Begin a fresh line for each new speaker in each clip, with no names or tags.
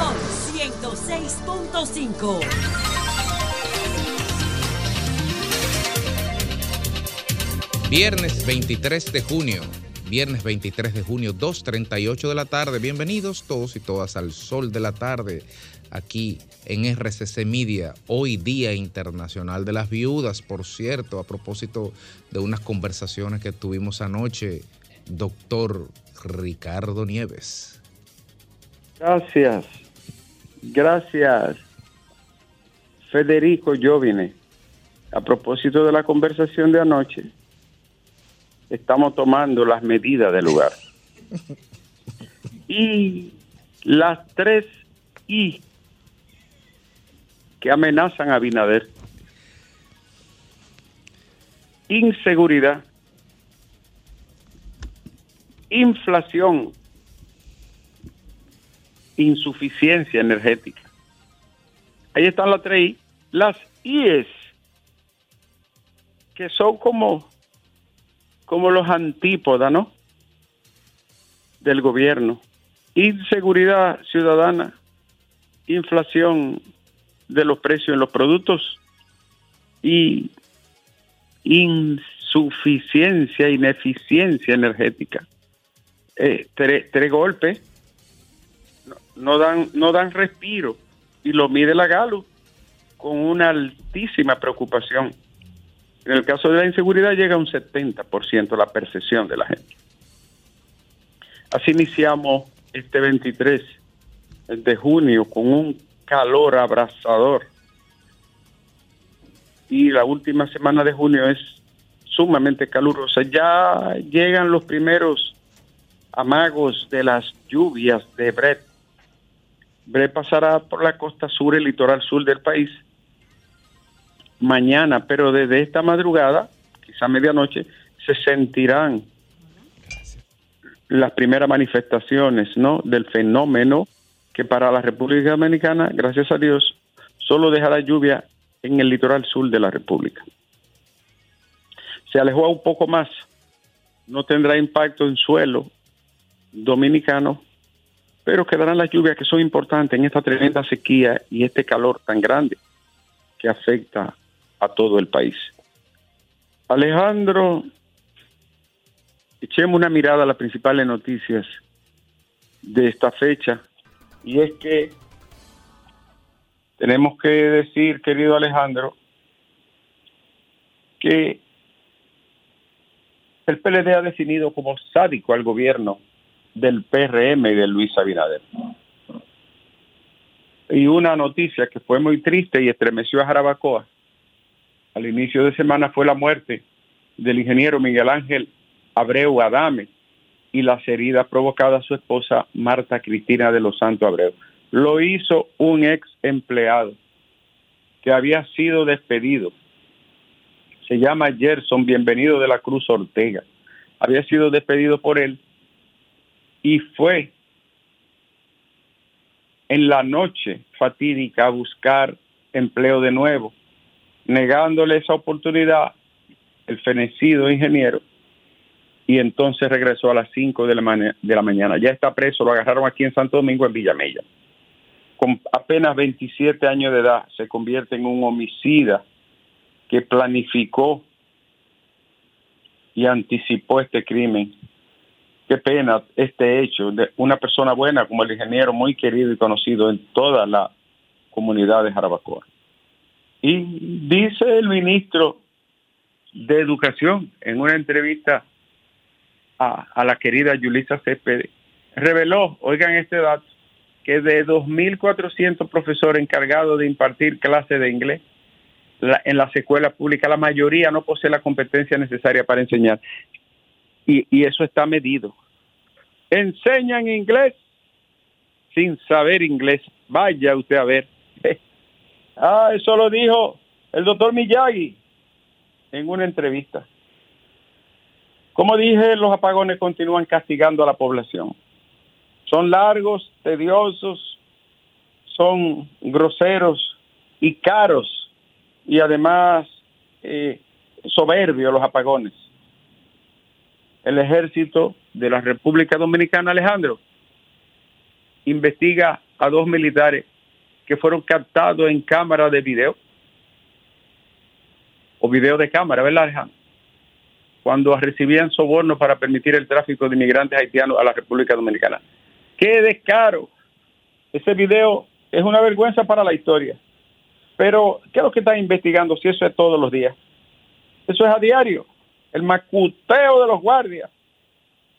Sol 106.5.
Viernes 23 de junio, viernes 23 de junio, 2.38 de la tarde. Bienvenidos todos y todas al Sol de la Tarde, aquí en RCC Media, hoy Día Internacional de las Viudas, por cierto, a propósito de unas conversaciones que tuvimos anoche, doctor Ricardo Nieves.
Gracias, gracias, Federico Jovine. A propósito de la conversación de anoche, estamos tomando las medidas del lugar. Y las tres I que amenazan a Binader. Inseguridad, inflación, insuficiencia energética. Ahí están las tres I. Las IES, que son como como los antípodas, ¿no? Del gobierno. Inseguridad ciudadana, inflación de los precios en los productos y insuficiencia, ineficiencia energética. Eh, tres, tres golpes no, dan no dan respiro y lo mide la Galo con una altísima preocupación. En el caso de la inseguridad llega a un 70% la percepción de la gente. Así iniciamos este 23 de junio con un calor abrasador. Y la última semana de junio es sumamente calurosa. Ya llegan los primeros amagos de las lluvias de Brett. Brett pasará por la costa sur, el litoral sur del país mañana, pero desde esta madrugada, quizá medianoche, se sentirán las primeras manifestaciones ¿no? del fenómeno que para la República Dominicana, gracias a Dios, solo dejará lluvia en el litoral sur de la República. Se alejó un poco más, no tendrá impacto en suelo dominicano, pero quedarán las lluvias que son importantes en esta tremenda sequía y este calor tan grande que afecta a todo el país. Alejandro, echemos una mirada a las principales noticias de esta fecha y es que tenemos que decir, querido Alejandro, que el PLD ha definido como sádico al gobierno del PRM y de Luis Abinader. Y una noticia que fue muy triste y estremeció a Jarabacoa al inicio de semana fue la muerte del ingeniero Miguel Ángel Abreu Adame y las heridas provocadas a su esposa Marta Cristina de los Santos Abreu. Lo hizo un ex empleado que había sido despedido. Se llama Gerson, bienvenido de la Cruz Ortega. Había sido despedido por él y fue en la noche fatídica a buscar empleo de nuevo negándole esa oportunidad el fenecido ingeniero y entonces regresó a las 5 de la, de la mañana. Ya está preso, lo agarraron aquí en Santo Domingo, en Villamella. Con apenas 27 años de edad se convierte en un homicida que planificó y anticipó este crimen. Qué pena este hecho de una persona buena como el ingeniero, muy querido y conocido en toda la comunidad de Jarabacoa. Y dice el ministro de Educación en una entrevista a, la querida Yulisa Céspedes, reveló, oigan este dato, que de 2.400 profesores encargados de impartir clases de inglés en las escuelas públicas, la mayoría no posee la competencia necesaria para enseñar. Y, y eso está medido. Enseñan inglés sin saber inglés. Vaya usted a ver. Ah, eso lo dijo el doctor Miyagi en una entrevista. Como dije, los apagones continúan castigando a la población. Son largos, tediosos, son groseros y caros y además eh, soberbios los apagones. El ejército de la República Dominicana, Alejandro, investiga a dos militares que fueron captados en cámara de video o video de cámara, ¿verdad, Alejandro? Cuando recibían sobornos para permitir el tráfico de inmigrantes haitianos a la República Dominicana. ¡Qué descaro! Ese video es una vergüenza para la historia. Pero, ¿qué es lo que están investigando si eso es todos los días? Eso es a diario. El macuteo de los guardias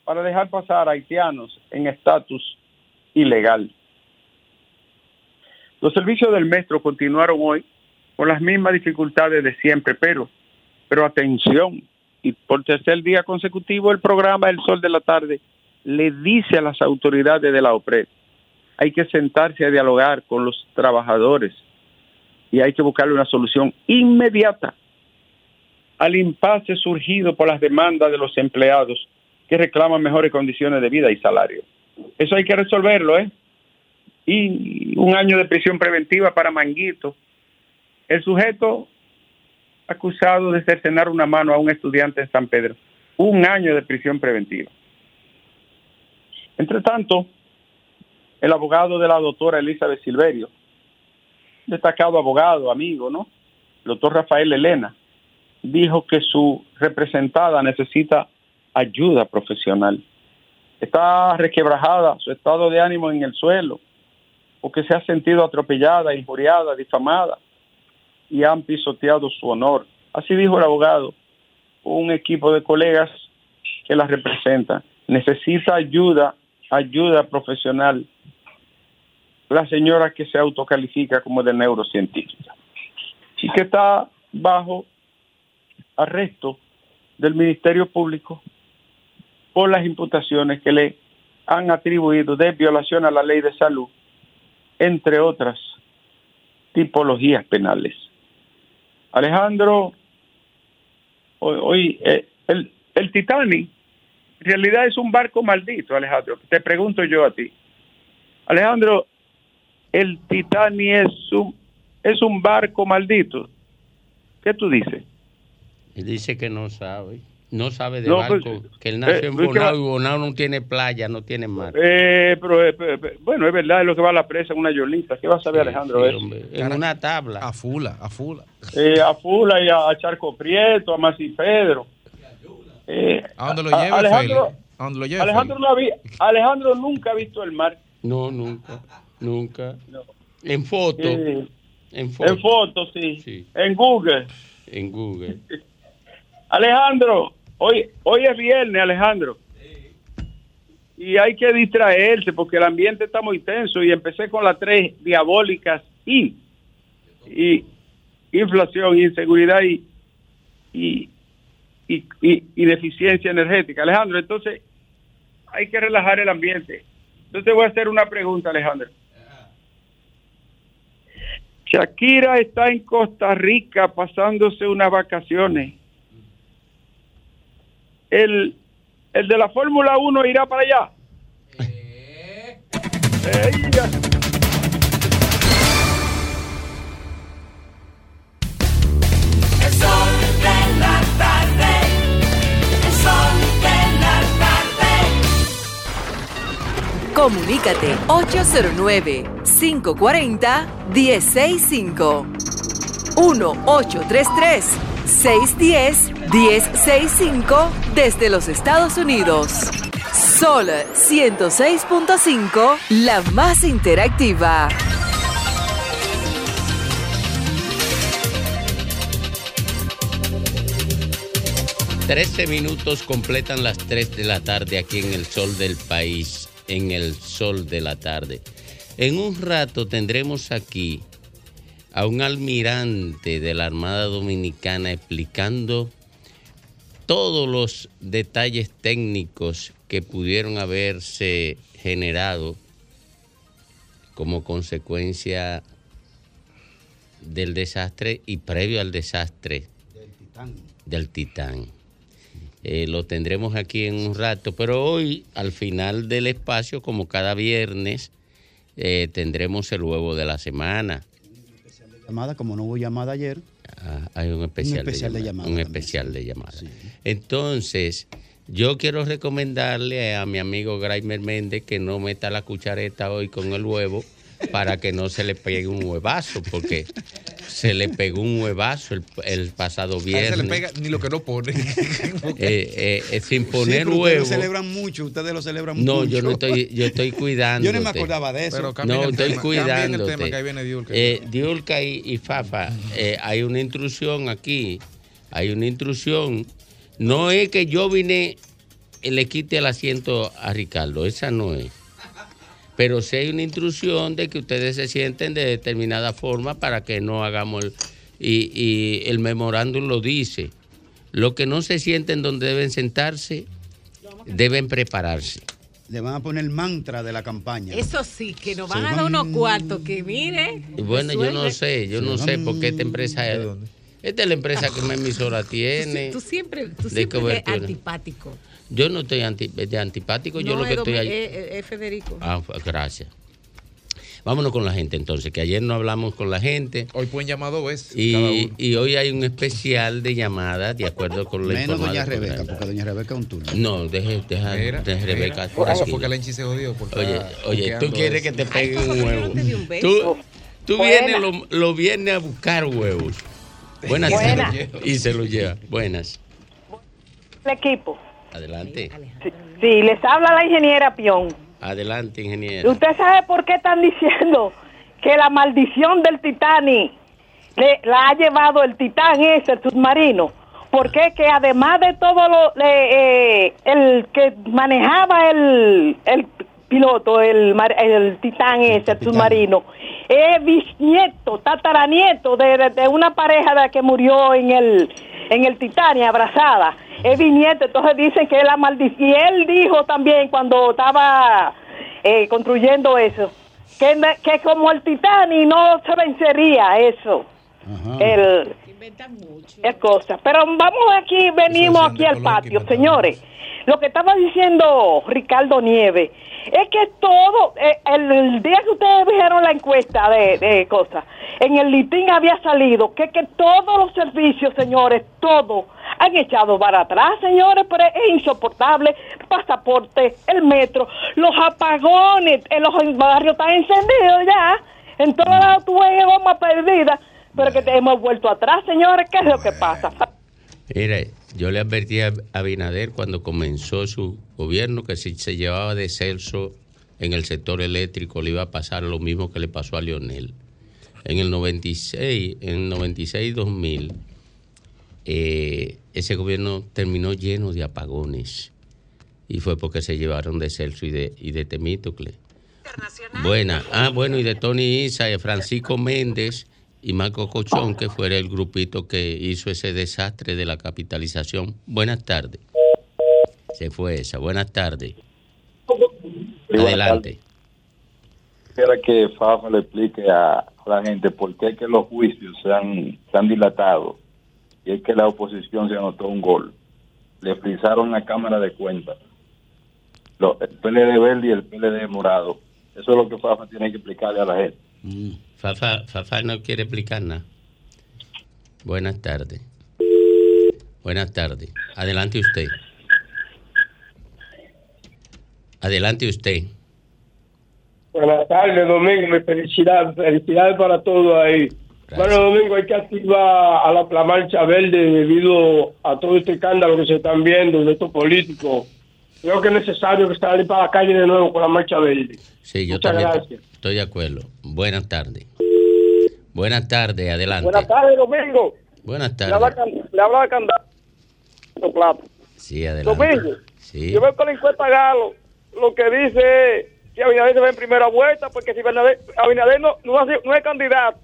para dejar pasar haitianos en estatus ilegal. Los servicios del metro continuaron hoy con las mismas dificultades de siempre, pero, pero atención, y por tercer día consecutivo el programa El Sol de la Tarde le dice a las autoridades de la OPRED, hay que sentarse a dialogar con los trabajadores y hay que buscarle una solución inmediata al impasse surgido por las demandas de los empleados que reclaman mejores condiciones de vida y salario. Eso hay que resolverlo, ¿eh? Y un año de prisión preventiva para Manguito. El sujeto acusado de cercenar una mano a un estudiante en San Pedro. Un año de prisión preventiva. Entre tanto, el abogado de la doctora Elizabeth Silverio, destacado abogado, amigo, ¿no? El doctor Rafael Elena, dijo que su representada necesita ayuda profesional. Está resquebrajada, su estado de ánimo en el suelo, porque se ha sentido atropellada, injuriada, difamada y han pisoteado su honor. Así dijo el abogado, un equipo de colegas que la representa. Necesita ayuda, ayuda profesional. La señora que se autocalifica como de neurocientífica y que está bajo arresto del Ministerio Público por las imputaciones que le han atribuido de violación a la ley de salud, entre otras tipologías penales. Alejandro, hoy, eh, el, el Titanic en realidad es un barco maldito, Alejandro. Te pregunto yo a ti. Alejandro, el Titanic es un, es un barco maldito. ¿Qué tú dices?
Él dice que no sabe. No sabe de pues, barco, que él nació eh, en Bonao y Bonao no tiene playa, no tiene mar.
Eh, pero, eh, bueno, es verdad, es lo que va a la presa en una yolita. ¿Qué va a saber Alejandro?
en una tabla.
A Fula, a Fula.
a Fula y a, Charco Prieto, a Masi Pedro.
¿A dónde lo lleva, Alejandro,
¿A dónde lo lleva, Alejandro, no había, Alejandro nunca ha visto el mar.
No, nunca, nunca. En foto.
en foto. En foto, sí. sí. En Google.
En Google.
Alejandro, hoy, hoy es viernes, Alejandro. Y hay que distraerse porque el ambiente está muy tenso y empecé con las tres diabólicas y, y inflación, inseguridad y, y, y, y, deficiencia energética. Alejandro, entonces hay que relajar el ambiente. Entonces voy a hacer una pregunta, Alejandro. Shakira está en Costa Rica pasándose unas vacaciones el, el de la Fórmula 1 irá para allá. Eh.
El sol de la tarde. Sol de la tarde.
Comunícate 809 540 165 1833 610-1065 desde los Estados Unidos. Sol 106.5, la más interactiva.
Trece minutos completan las 3 de la tarde aquí en el sol del país, en el sol de la tarde. En un rato tendremos aquí a un almirante de la Armada Dominicana explicando todos los detalles técnicos que pudieron haberse generado como consecuencia del desastre y previo al desastre del Titán. Eh, lo tendremos aquí en un rato, pero hoy al final del espacio, como cada viernes, eh, tendremos el huevo de la semana
llamada, como no hubo llamada ayer.
Ah, hay un especial, de, llamada. Un especial de llamada. Entonces, yo quiero recomendarle a mi amigo Graimer Méndez que no meta la cuchareta hoy con el huevo, para que no se le pegue un huevazo, porque se le pegó un huevazo el, el pasado
A
viernes.
se le pega ni lo que no pone.
Eh, eh, eh, sin
Sí,
poner
pero ustedes
huevo.
lo celebran mucho, ustedes lo celebran mucho.
No, yo no estoy, yo estoy cuidando.
Yo no me acordaba de eso.
Pero
No,
el
estoy
tema, cambien el
cuidándote.
tema, que ahí viene Diulca.
Eh, Diulca y, y Fafa, eh, hay una intrusión aquí. Hay una intrusión. No es que yo vine y le quite el asiento a Ricardo, esa no es. Pero sí hay una intrusión de que ustedes se sienten de determinada forma para que no hagamos el... Y, y el memorándum lo dice. Los que no se sienten donde deben sentarse, deben prepararse.
Le van a poner el mantra de la campaña.
Eso sí, que nos van a dar unos cuartos que mire.
Bueno, yo no sé, yo no sé por qué esta empresa es. Esta es la empresa que más emisora tiene.
Tú siempre, tú siempre eres antipático.
Yo no estoy anti- de antipático, yo
No,
lo que
es
estoy ahí.
es- es- es Federico.
Ah, gracias. Vámonos con la gente entonces, que ayer no hablamos con la gente.
Hoy pueden llamar dos veces cada
Y,
uno.
y hoy hay un especial de llamadas, de acuerdo con la
Menos doña Rebeca, porque doña Rebeca es un turno.
No, deje, deja, deje Rebeca.
Por eso fue que la Enchi se jodió. porque
Oye, oye, tú quieres que te peguen un
¿por qué
huevo. Tú, tú vienes, los, los viernes a buscar huevos. Buenas
Buenas.
Y se los lleva. Buenas.
el equipo.
Adelante.
Sí, les habla la ingeniera Pion.
Adelante, ingeniero.
¿Usted sabe por qué están diciendo que la maldición del Titanic le- la ha llevado el Titán ese, el submarino? Porque que además de todo lo, le- eh, el que manejaba el, el piloto, el, mar- el Titán ese, el submarino, es bisnieto, tataranieto de, de una pareja de que murió en el en el Titanic abrazada. Es bisnieto, entonces dicen que es la maldición. Y él dijo también cuando estaba eh, construyendo eso, que, que como el Titanic no se vencería eso,
Ajá.
el, es cosa. Pero vamos aquí, venimos aquí al patio, señores. Lo que estaba diciendo Ricardo Nieves es que todo, eh, el, día que ustedes vieron la encuesta de, de cosas, en el litín había salido que, que todos los servicios, señores, todos han echado para atrás, señores, pero es insoportable. Pasaporte, el metro, los apagones, en los barrios están encendidos ya. En todos lados tú ves goma perdida, pero que te hemos vuelto atrás, señores. ¿Qué es lo que pasa?
Mire, yo le advertí a Abinader cuando comenzó su gobierno que si se llevaba de Celso en el sector eléctrico le iba a pasar lo mismo que le pasó a Lionel. En el 96, en el 96-2000, eh, ese gobierno terminó lleno de apagones y fue porque se llevaron de Celso y de, y de Temístocle. Buena. Ah, bueno, y de Tony Isa, y de Francisco Méndez y Marco Cochón, que fuera el grupito que hizo ese desastre de la capitalización. Buenas tardes. Se fue esa. Buenas tardes. Adelante.
Quisiera que Fafa le explique a, la gente por qué que los juicios se han, se han dilatado y es que la oposición se anotó un gol. Le frisaron la Cámara de Cuentas. El PLD verde y el PLD morado. Eso es lo que Fafa tiene que explicarle a la gente.
Mm. Fafa, Fafa no quiere explicar nada. Buenas tardes. Buenas tardes. Adelante usted. Adelante usted.
Buenas tardes, Domingo. Mi felicidad, felicidades para todos ahí. Bueno, Domingo, hay que activar a la, la marcha verde debido a todo este escándalo que se están viendo de estos políticos. Creo que es necesario que salir para la calle de nuevo con la marcha verde.
Sí, yo
Muchas
también
gracias.
estoy de acuerdo. Buenas tardes. Buenas tardes, adelante.
Buenas tardes, Domingo.
Buenas tardes.
Le habla Candado. Plato.
Sí, adelante.
Domingo,
Sí.
yo veo con la encuesta Galo lo que dice es que Abinader se va en primera vuelta porque si Abinader, Abinader no, no, hace- no es candidato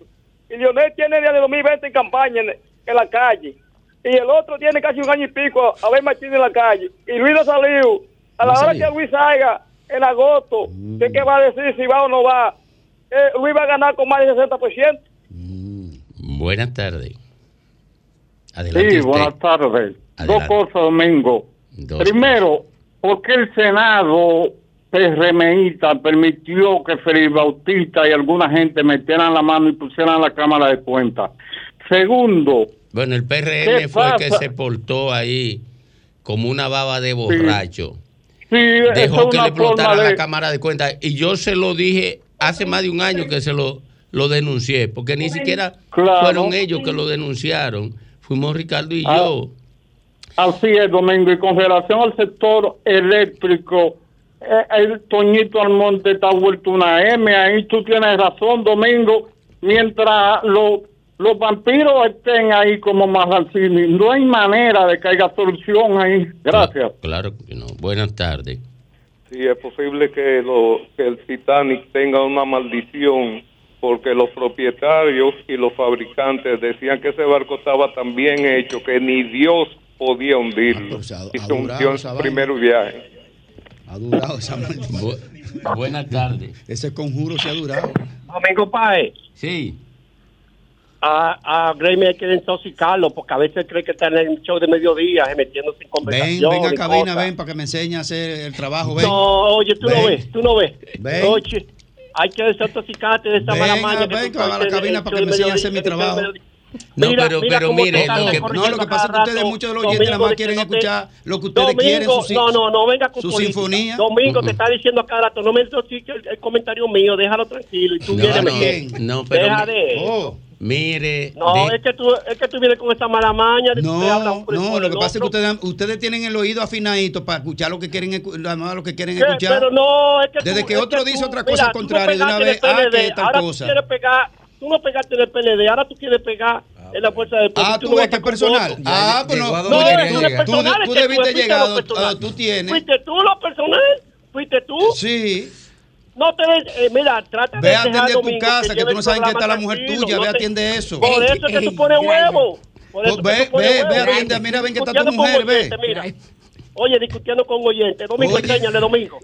y Lionel tiene desde 2020 en campaña en, en la calle y el otro tiene casi un año y pico a ver Martín en la calle y Luis no salió a la hora que Luis salga en agosto ¿qué, qué va a decir si va o no va? Eh, Luis va a ganar con más del 60%
Buenas tardes. Adelante
Sí,
usted.
buenas tardes. Dos cosas, Domingo.
Dos
Primero, ¿por qué el Senado PRMista permitió que Felipe Bautista y alguna gente metieran la mano y pusieran la Cámara de Cuentas? Segundo,
Bueno, el
¿Qué
PRM fue el que se portó ahí como una baba de borracho.
sí, eso
Dejó que le explotara
forma
la
de...
cámara de cuentas. Y yo se lo dije hace más de un año que se lo, lo denuncié, porque ni siquiera
Claro.
fueron ellos que lo denunciaron. Fuimos Ricardo y
Ah.
yo.
Así es, Domingo. Y con relación al sector eléctrico, eh, el Toñito Almonte está vuelto una M. Ahí tú tienes razón, Domingo. Mientras los, los vampiros estén ahí como Marrancini, no hay manera de que haya solución ahí. Gracias.
Claro que no. Buenas tardes.
Sí, es posible que, lo, que el Titanic tenga una maldición porque los propietarios y los fabricantes decían que ese barco estaba tan bien hecho que ni Dios podía hundirlo. y se
durado
hundió en su primer viaje.
Ha durado esa maldición.
Buenas tardes.
Ese conjuro se ha durado.
Domingo Páez.
Sí.
A, a Graham hay que desintoxicarlo porque a veces cree que está en el show de mediodía eh, metiéndose en
Ven,
conversación.
ven a
y
cabina, ven para que me enseñe a hacer el trabajo. Ven.
No, oye, tú no
Ven.
ves, tú no ves.
Ven.
Oye, hay que desintoxicarte de esta
Ven,
mala maña.
ven,
que
a la cabina para que me enseñe a hacer mi trabajo.
No,
Mira,
pero,
mira
pero mire, lo que,
No, lo que pasa es que ustedes, muchos de los oyentes, nada más quieren escuchar lo que ustedes
Domingo,
quieren. Su,
no, no, no venga con
su
política.
sinfonía.
Domingo te está diciendo a cada rato, no me intoxiques el, el comentario mío, déjalo tranquilo. Y tú
No,
vienes a
no, pero
Deja de
Oh.
Mire,
No,
de-
es que tú, es que tú vienes con esta mala maña. de
No,
por
no, lo que pasa es que ustedes, ustedes tienen el oído afinadito para escuchar lo que quieren, lo que quieren
¿Qué?
escuchar.
Pero no, es que
Desde
tú-
que
es
otro
que
dice
tú-
otra cosa
no
contrario, de una
pegaste
vez, ah, que
PLD,
tal
ahora
cosa.
Tú quieres pegar, tú no pegaste en el PLD, ahora tú quieres pegar en la fuerza del pueblo.
Ah, tú ves que es personal. Ah, pues no.
No,
tú-
eso no es
tú,
personal.
tú debiste llegar, ah, tú tienes.
¿Fuiste tú lo personal? ¿Fuiste tú?
Sí.
No te eh, mira, trata
Ve
de
a atender tu
Domingo
casa, que
lleve
tú no sabes en qué
programa
está la mujer
tranquilo,
tuya,
no
ve,
te-
atiende eso.
Por eso es que tú pones huevo. Por eso
Pues
que
ve, ve,
huevo.
ve, atiende, mira, ven que está tu mujer, ve.
mira. Oye, discutiendo con oyentes. Domingo,
Oye.
enséñale, Domingo.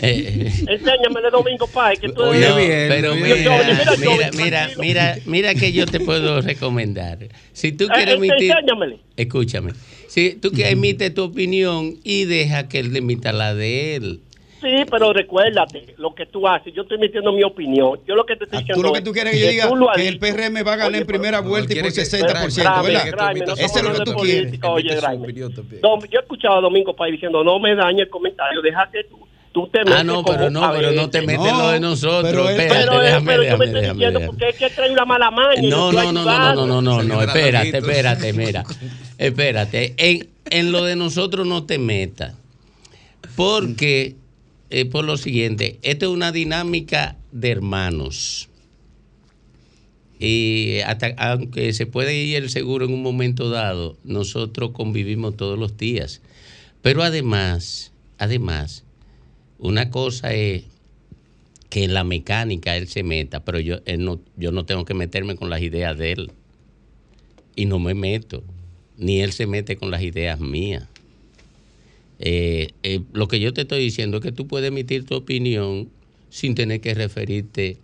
eh,
Enséñamele, Domingo, Pai, que tú
no,
eres-
pero
Mira,
mira,
mira,
mira, mira, mira, mira que yo te puedo recomendar. Si tú
Eh,
quieres
eh,
emitir,
Enséñamele.
escúchame, si tú que emites tu opinión y deja que él emita la de él.
Sí, pero recuérdate lo que tú haces. Yo estoy emitiendo mi opinión. Yo lo que te estoy diciendo
Tú lo que
es
tú quieres que yo diga
tú lo has
que el. PRM va a ganar en primera vuelta y por 60%,
Grave,
¿verdad?
no
Eso es lo que tú quieres.
Oye, Yo he escuchado a Domingo Pay diciendo, no me dañe el comentario, déjate tú. Tú te
Ah,
metes
no,
como
pero no, pero no te metes en lo de nosotros.
pero
Espérate,
Pero, eh,
déjame,
pero yo
déjame,
me estoy
déjame,
diciendo
déjame.
porque es que trae una mala maña. y
No, no, no, no, no, no, no, no, espérate, espérate, mira. Espérate. En, en lo de nosotros no te metas. Porque, eh, por lo siguiente, esto es una dinámica de hermanos. Y hasta, aunque se puede ir el seguro en un momento dado, nosotros convivimos todos los días. Pero además, además, una cosa es que en la mecánica él se meta, pero yo, él no, yo no tengo que meterme con las ideas de él. Y no me meto, ni él se mete con las ideas mías. Eh, eh, lo que yo te estoy diciendo es que tú puedes emitir tu opinión sin tener que referirte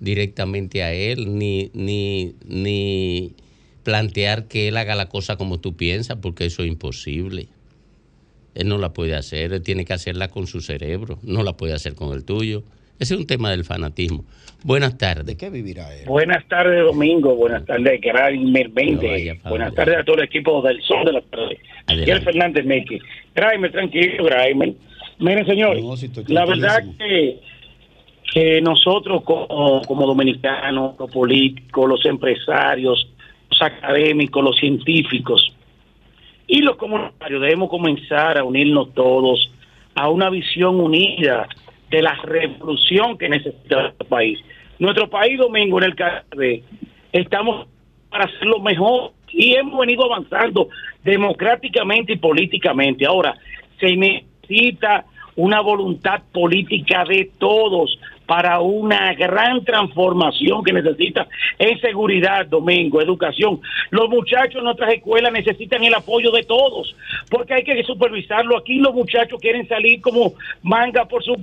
directamente a él, ni, ni, ni plantear que él haga la cosa como tú piensas, porque eso es imposible. Él no la puede hacer, él tiene que hacerla con su cerebro, no la puede hacer con el tuyo. Ese es un tema del fanatismo. Buenas tardes.
¿Qué vivirá él?
Buenas tardes, Domingo. Buenas tardes, Graimer
No
20.
vaya pa'
Buenas tardes a todo el equipo del Sol de la Tarde. Miguel Fernández Meque. Graimer, tranquilo, Graimer. Miren, señores,
No, si estoy
la verdad que, que nosotros como, como dominicanos, los políticos, los empresarios, los académicos, los científicos y los comunitarios debemos comenzar a unirnos todos a una visión unida de la revolución que necesita nuestro país. Nuestro país, Domingo, en el Caribe, estamos para hacerlo mejor y hemos venido avanzando democráticamente y políticamente. Ahora, se necesita una voluntad política de todos para una gran transformación que necesita en seguridad, Domingo, educación. Los muchachos en nuestras escuelas necesitan el apoyo de todos, porque hay que supervisarlo. Aquí los muchachos quieren salir como manga por su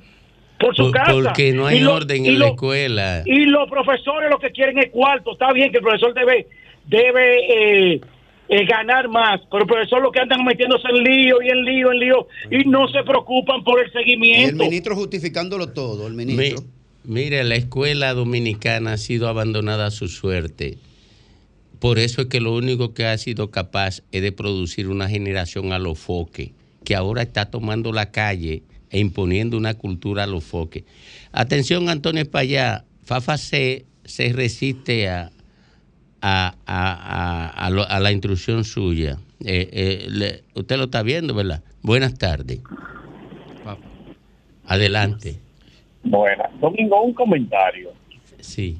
por su
Por-
casa.
porque no hay
Y lo-
orden en la escuela.
y los profesores lo que quieren es cuarto. Está bien que el profesor debe, debe eh, eh, ganar más, pero el profesor lo que andan metiéndose en lío y en lío, en lío, y no se preocupan por el
Y el
seguimiento.
ministro justificándolo todo, el
Mi-
ministro.
mire, la escuela dominicana ha sido abandonada a su suerte. Por eso es que lo único que ha sido capaz es de producir una generación a lo foque, que ahora está tomando la calle e imponiendo una cultura a los foques. Atención, Antonio Espallá, Fafa se, se resiste a, a, a- a- a lo- a la instrucción suya. Eh, eh, le- usted lo está viendo, ¿verdad? Buenas tardes. Adelante.
Bueno, Domingo, un comentario.
Sí.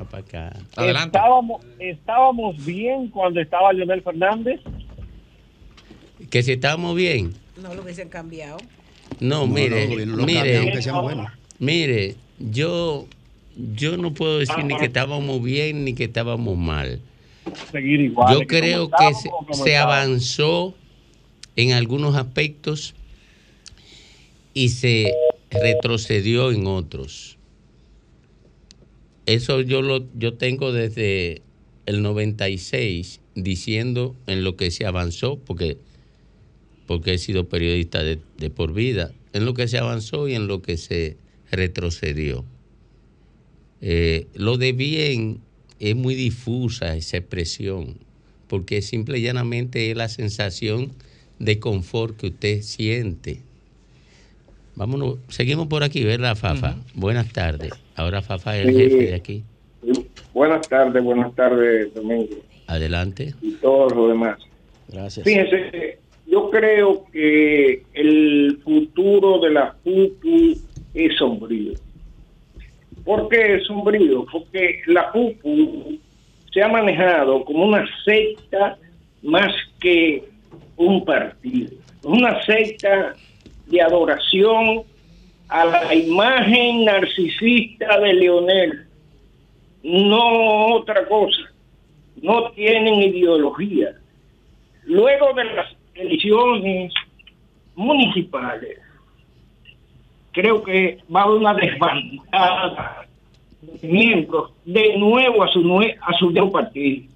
Va para acá.
Estábamos, estábamos bien cuando estaba Leonel Fernández.
Que si estamos bien.
No lo hubiesen cambiado.
No,
No,
mire,
no, lo
mire,
sean
mire, yo, yo no puedo decir ni que estábamos bien ni que estábamos mal.
Seguir igual.
Yo creo que se, se avanzó en algunos aspectos y se retrocedió en otros. Eso yo lo yo tengo desde el 96 diciendo en lo que se avanzó porque porque he sido periodista de, de por vida, en lo que se avanzó y en lo que se retrocedió. Eh, lo de bien es muy difusa esa expresión, porque simple y llanamente es la sensación de confort que usted siente. Vámonos, seguimos por aquí, ¿verdad, Fafa? Buenas tardes. Ahora Fafa es el
Sí.
jefe de aquí.
Buenas tardes, buenas tardes, Domingo,
Adelante.
y todos los demás.
Gracias.
Fíjense, yo creo que el futuro de la PUPU es sombrío. ¿Por qué sombrío? Porque la PUPU se ha manejado como una secta más que un partido. Una secta de adoración a la imagen narcisista de Leonel. No otra cosa. No tienen ideología. Luego de las elecciones municipales, creo que va a haber una desbandada de miembros de nuevo a su, nue- a su nuevo partido.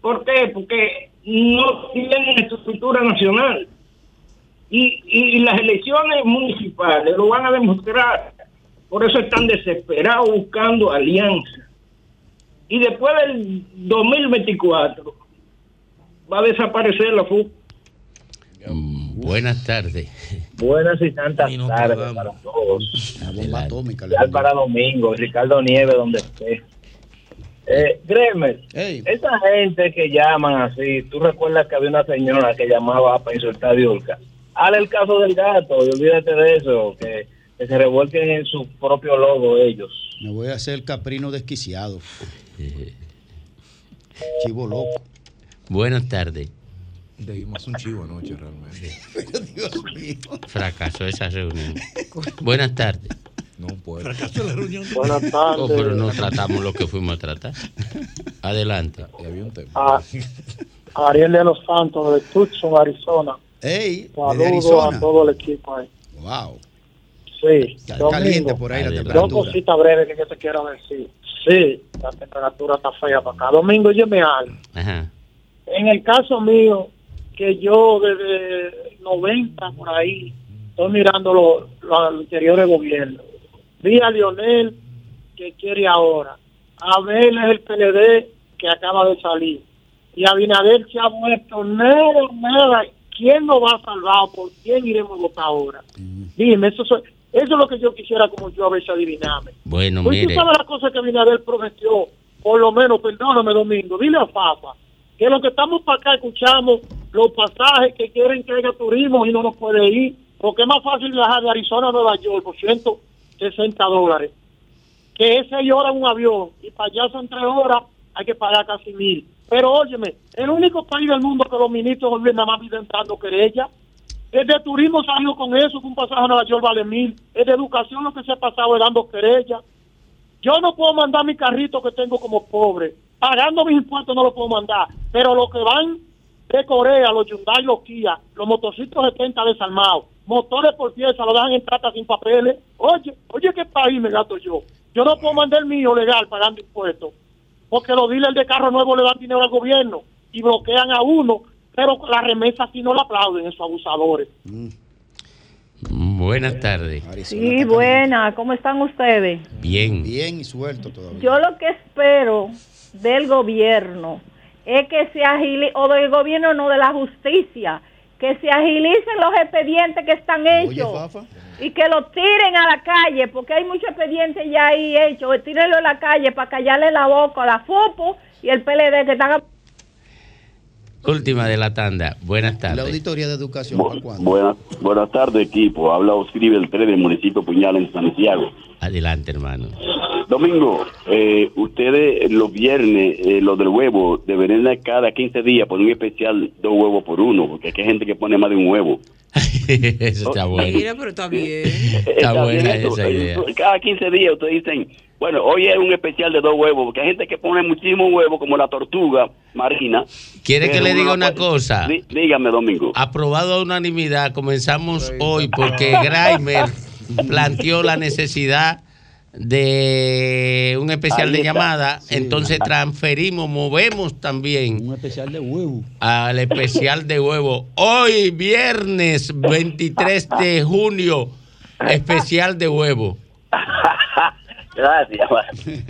¿Por qué? Porque no tienen estructura nacional. Y, y las elecciones municipales lo van a demostrar. Por eso están desesperados buscando alianza. Y después del 2024 va a desaparecer la FUC.
Buenas tardes.
Buenas y santas tardes para todos.
La bomba atómica.
Ya para domingo, Ricardo Nieves, donde esté. Eh, Gremer, esa gente que llaman así, tú recuerdas que había una señora que llamaba para insultar a Diurka. Hale el caso del gato y olvídate de eso, que, que se revuelquen en su propio logo ellos.
Me voy a hacer caprino desquiciado. Chivo loco.
Buenas tardes.
Debimos un chivo anoche realmente.
Pero Dios mío.
Fracasó esa reunión. Buenas tardes.
No puedo.
Fracasó la reunión.
Buenas tardes.
Oh, pero no tratamos lo que fuimos a tratar. Adelante.
A, a Ariel de los Santos de Tucson, Arizona.
Ey,
Saludos
Arizona.
a todo el equipo ahí.
Wow.
Sí,
Está
Domingo,
caliente por ahí la
Dos
temperatura.
cositas breves que yo te quiero decir. Sí, la temperatura está fea para acá. Domingo, yo me algo.
Ajá.
En el caso mío, que yo desde 90 por ahí estoy mirando los lo, anteriores gobiernos. Vi a Lionel que quiere ahora. Abel es el PLD que acaba de salir. Y Abinader se ha vuelto nada, nada. ¿Quién nos va a salvar? ¿Por quién iremos a votar ahora? Dime, eso, so- eso es lo que yo quisiera como yo a veces adivinarme.
Bueno,
Pues tú
mire.
sabes la cosa que Abinader prometió, por lo menos, perdóname Domingo, dile a Fafa, que los que estamos para acá escuchamos los pasajes que quieren que haya turismo y no nos puede ir, porque es más fácil viajar de Arizona a Nueva York por 160 dólares, que es seis horas en un avión y para allá son tres horas, hay que pagar casi mil. Pero óyeme, el único país del mundo que los ministros gobierno nada más viven dando querella, el de turismo salió con eso, que un pasaje a Nueva York vale mil. El de educación lo que se ha pasado es dando querella. Yo no puedo mandar mi carrito que tengo como pobre. Pagando mis impuestos no lo puedo mandar. Pero los que van de Corea, los Hyundai, los Kia, los motociclos 70 desarmados, motores por pieza, lo dejan en trata sin papeles. Oye, oye, ¿qué país me gasto yo? Yo no puedo mandar el mío legal pagando impuestos. Porque los dealers de carro nuevo le dan dinero al gobierno y bloquean a uno. Pero la remesa sí no la aplauden, esos abusadores.
Buenas tardes.
Sí, buena, ¿cómo están ustedes?
Bien.
Bien y suelto todavía.
Yo lo que espero del gobierno es que se agile, o del gobierno no, de la justicia, que se agilicen los expedientes que están hechos y que los tiren a la calle, porque hay muchos expedientes ya ahí hechos, tírenlo a la calle para callarle la boca a la FUPU y el PLD que están...
Última de la tanda. Buenas tardes.
La auditoría de educación, ¿para cuándo?
Buenas, buenas tardes, equipo. Habla Oscribe el 3 del municipio Puñal en Santiago.
Adelante, hermano.
Domingo, eh, ustedes los viernes, eh, los del huevo, deberían de cada 15 días poner un especial dos huevos por uno, porque aquí hay gente que pone más de un huevo.
Eso está bueno.
Mira, pero está bien.
Está
bien
buena
eso.
esa idea.
Cada 15 días ustedes dicen, bueno, hoy es un especial de dos huevos, porque hay gente que pone muchísimo huevo, como la tortuga marina.
¿Quiere que le diga una cosa?
Dí- dígame, Domingo.
Aprobado a unanimidad, comenzamos hoy porque Graimer planteó la necesidad de un especial de llamada,
Sí.
entonces transferimos, movemos también
Un especial de huevo.
al especial de huevo. Hoy, viernes 23 de junio, especial de huevo.
Gracias.
El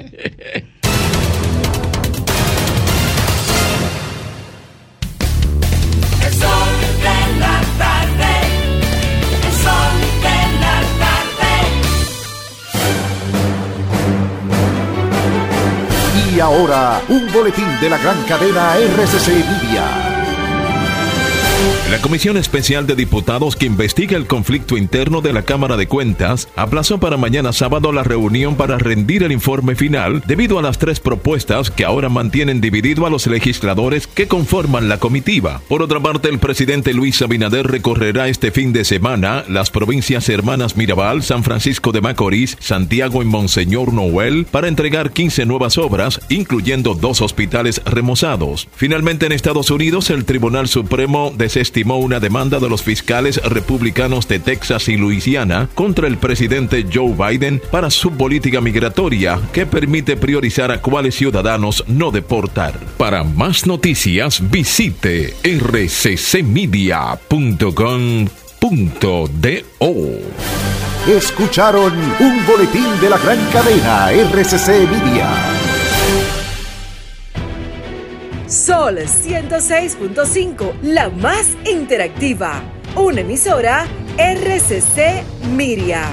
sol de la tarde. El sol de la tarde.
Y ahora, un boletín de la gran cadena RCC Media.
La Comisión Especial de Diputados que investiga el conflicto interno de la Cámara de Cuentas aplazó para mañana sábado la reunión para rendir el informe final debido a las tres propuestas que ahora mantienen dividido a los legisladores que conforman la comitiva. Por otra parte, el presidente Luis Abinader recorrerá este fin de semana las provincias hermanas Mirabal, San Francisco de Macorís, Santiago y Monseñor Noel para entregar 15 nuevas obras, incluyendo dos hospitales remozados. Finalmente, en Estados Unidos, el Tribunal Supremo desestimó una demanda de los fiscales republicanos de Texas y Luisiana contra el presidente Joe Biden para su política migratoria que permite priorizar a cuáles ciudadanos no deportar. Para más noticias, visite rccmedia.com.do.
Escucharon un boletín de la gran cadena RCC Media.
Sol 106.5, la más interactiva. Una emisora RCC Miria.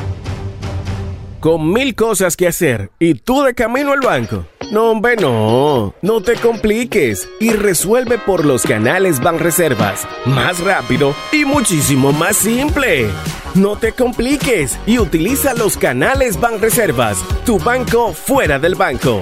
Con mil cosas que hacer y tú de camino al banco. No, hombre, no. No te compliques y resuelve por los canales Banreservas. Más rápido y muchísimo más simple. No te compliques y utiliza los canales Banreservas. Tu banco fuera del banco.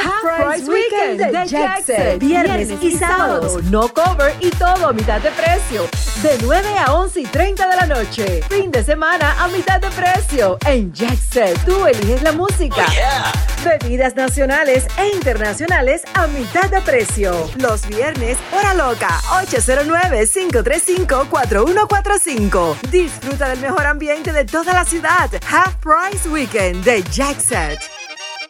Half Price Weekend de Jackson. Viernes y sábados. No cover y todo a mitad de precio. De 9 a 11 y 30 de la noche. Fin de semana a mitad de precio. En Jackson, tú eliges la música. Bebidas nacionales e internacionales a mitad de precio. Los viernes, hora loca. 809-535-4145. Disfruta del mejor ambiente de toda la ciudad. Half Price Weekend de Jackson.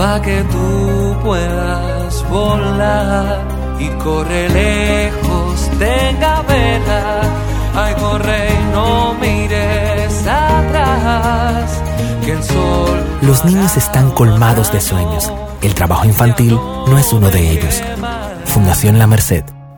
para que tú puedas volar y corre lejos, tenga vela. Ay, corre y no mires atrás, que el sol
Los niños están colmados de sueños. El trabajo infantil no es uno de ellos. Fundación La Merced,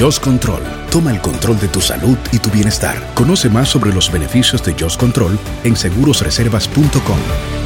Just Control, toma el control de tu salud y tu bienestar. Conoce más sobre los beneficios de Just Control en segurosreservas.com.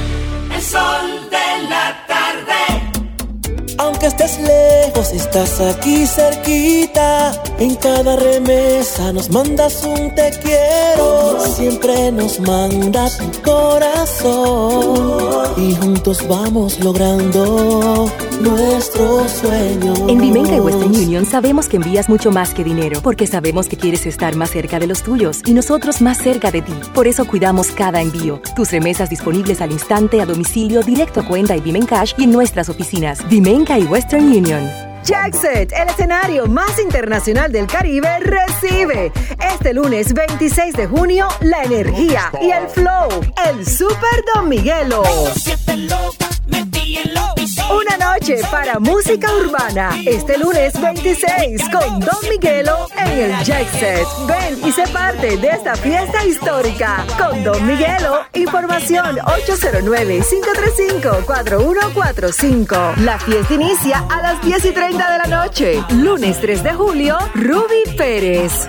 Aunque estés lejos, estás aquí cerquita. En cada remesa nos mandas un te quiero. Siempre nos manda tu corazón. Y juntos vamos logrando nuestros sueños.
En Vimenca y Western Union sabemos que envías mucho más que dinero, porque sabemos que quieres estar más cerca de los tuyos y nosotros más cerca de ti. Por eso cuidamos cada envío. Tus remesas disponibles al instante, a domicilio, directo a cuenta y Vimencash y en nuestras oficinas. Vimenca y Western Union. Jackset, el escenario más internacional del Caribe, recibe este lunes 26 de junio la energía y el flow, el Super Don Miguelo. Una noche para música urbana, este lunes 26 con Don Miguelo en el Jackset. Ven y sé parte de esta fiesta histórica con Don Miguelo. Información 809-535-4145. La fiesta inicia a las 10 y 30 de la noche. Lunes 3 de julio, Ruby Pérez.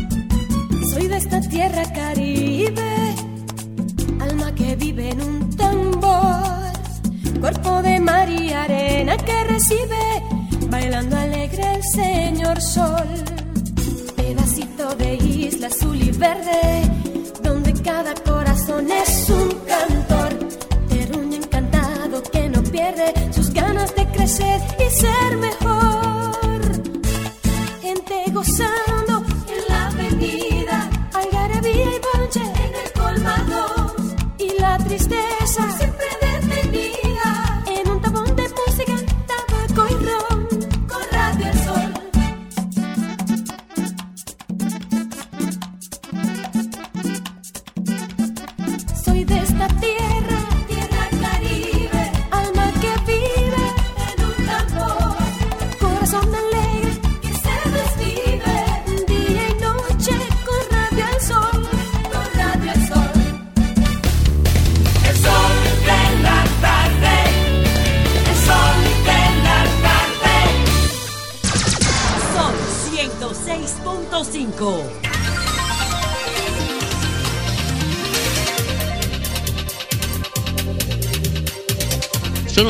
Esta tierra caribe, alma que vive en un tambor, cuerpo de mar y arena que recibe, bailando alegre el señor sol, pedacito de isla azul y verde, donde cada corazón es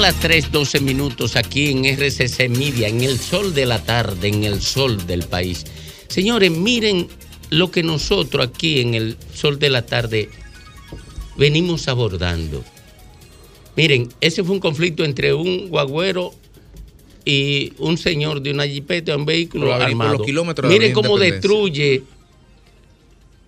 Son
las 3:12 minutos aquí en RCC Media, en el sol de la tarde, en el sol del país. Señores, miren lo que nosotros aquí en el sol de la tarde venimos abordando. Miren, ese fue un conflicto entre un guagüero y un señor de una jipeta, un vehículo armado.
los kilómetros de la
Miren cómo destruye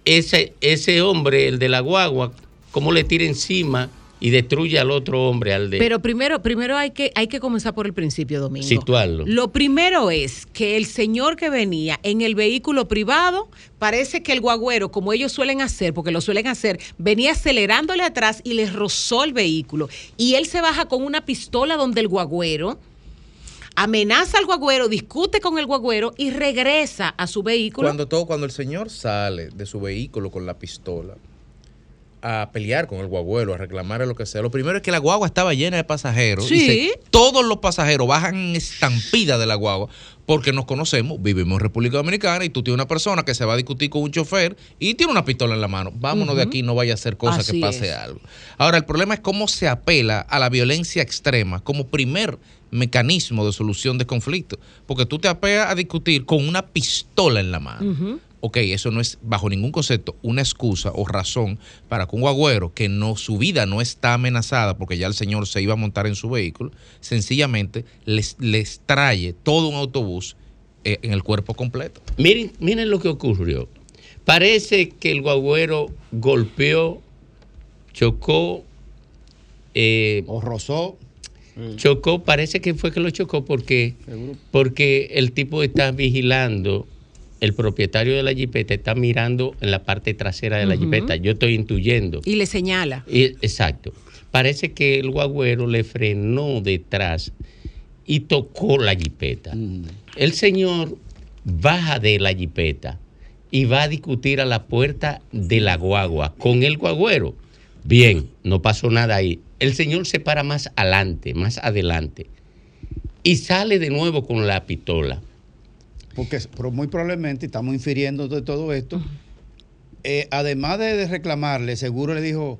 ese, ese hombre, el de la guagua, cómo le tira encima y destruye al otro hombre, al de
Pero primero, primero hay que, hay que comenzar por el principio, Domingo.
situarlo.
Lo primero es que el señor que venía en el vehículo privado, parece que el guagüero, como ellos suelen hacer, porque lo suelen hacer, venía acelerándole atrás y le rozó el vehículo. Y él se baja con una pistola donde el guagüero amenaza al guagüero, discute con el guagüero y regresa a su vehículo.
Cuando todo, cuando el señor sale de su vehículo con la pistola a pelear con el guagüero, a reclamarle lo que sea, lo primero es que la guagua estaba llena de pasajeros.
Sí.
Y se- todos los pasajeros bajan en estampida de la guagua porque nos conocemos, vivimos en República Dominicana y tú tienes una persona que se va a discutir con un chofer y tiene una pistola en la mano. Vámonos de aquí, no vaya a hacer cosas
Así
que pase
es.
algo. Ahora, el problema es cómo se apela a la violencia extrema como primer mecanismo de solución de conflicto. Porque tú te apeas a discutir con una pistola en la mano. Ok, eso no es bajo ningún concepto una excusa o razón para que un guagüero que no su vida no está amenazada porque ya el señor se iba a montar en su vehículo, sencillamente les, les trae todo un autobús eh, en el cuerpo completo.
Miren, miren lo que ocurrió. Parece que el guagüero golpeó, chocó. o
rozó.
Chocó, parece que fue que lo chocó porque, porque el tipo está vigilando, el propietario de la jipeta está mirando en la parte trasera de la
Ujú.
jipeta. Yo estoy intuyendo.
Y le señala.
Y- exacto. Parece que el guagüero le frenó detrás y tocó la jipeta. El señor baja de la jipeta y va a discutir a la puerta de la guagua con el guagüero. Bien, no pasó nada ahí. El señor se para más adelante, más adelante y sale de nuevo con la pistola.
Porque pero muy probablemente, estamos infiriendo de todo esto, eh, además de, de reclamarle, seguro le dijo,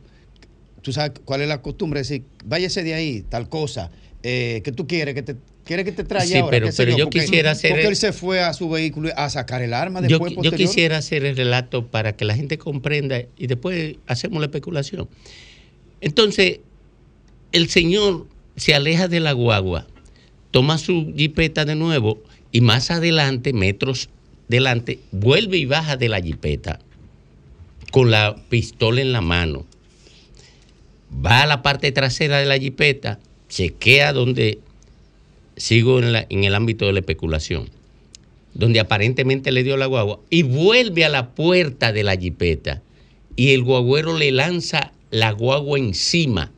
tú sabes cuál es la costumbre, decir, váyase de ahí, tal cosa, eh, que tú quieres, que te quiere que te traiga
Sí,
ahora,
pero- pero yo
porque-
quisiera hacer
Porque él se fue a su vehículo a sacar el arma
Yo,
después
yo
posterior.
quisiera hacer el relato para que la gente comprenda y después hacemos la especulación. Entonces, el señor se aleja de la guagua, toma su jipeta de nuevo y más adelante, metros delante, vuelve y baja de la jipeta con la pistola en la mano. Va a la parte trasera de la jipeta, chequea donde sigo en, en el ámbito de la especulación donde aparentemente le dio la guagua, y vuelve a la puerta de la jipeta y el guagüero le lanza la guagua encima.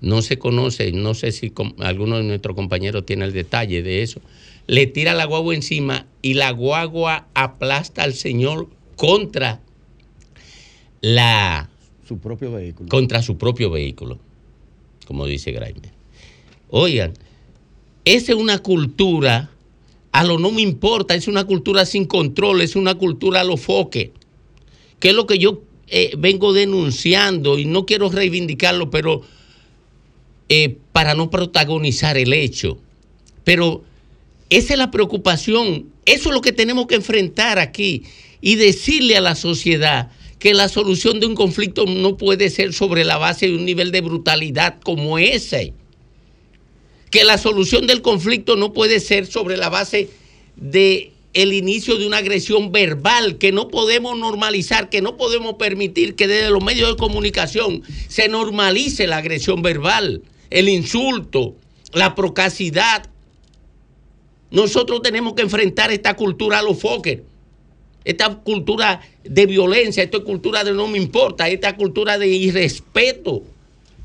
No se conoce, no sé si alguno de nuestros compañeros tiene el detalle de eso. Le tira la guagua encima y la guagua aplasta al señor contra la
su propio vehículo.
contra su propio vehículo, como dice Graimer. Oigan, esa es una cultura, a lo no me importa, es una cultura sin control, es una cultura a lo foque, que es lo que yo eh, vengo denunciando y no quiero reivindicarlo, pero eh, para no protagonizar el hecho. Pero esa es la preocupación, eso es lo que tenemos que enfrentar aquí y decirle a la sociedad que la solución de un conflicto no puede ser sobre la base de un nivel de brutalidad como ese. Que la solución del conflicto no puede ser sobre la base de el inicio de una agresión verbal que no podemos normalizar, que no podemos permitir que desde los medios de comunicación se normalice la agresión verbal, el insulto, la procacidad. Nosotros tenemos que enfrentar esta cultura a los Fokker, esta cultura de violencia, esta cultura de no me importa, esta cultura de irrespeto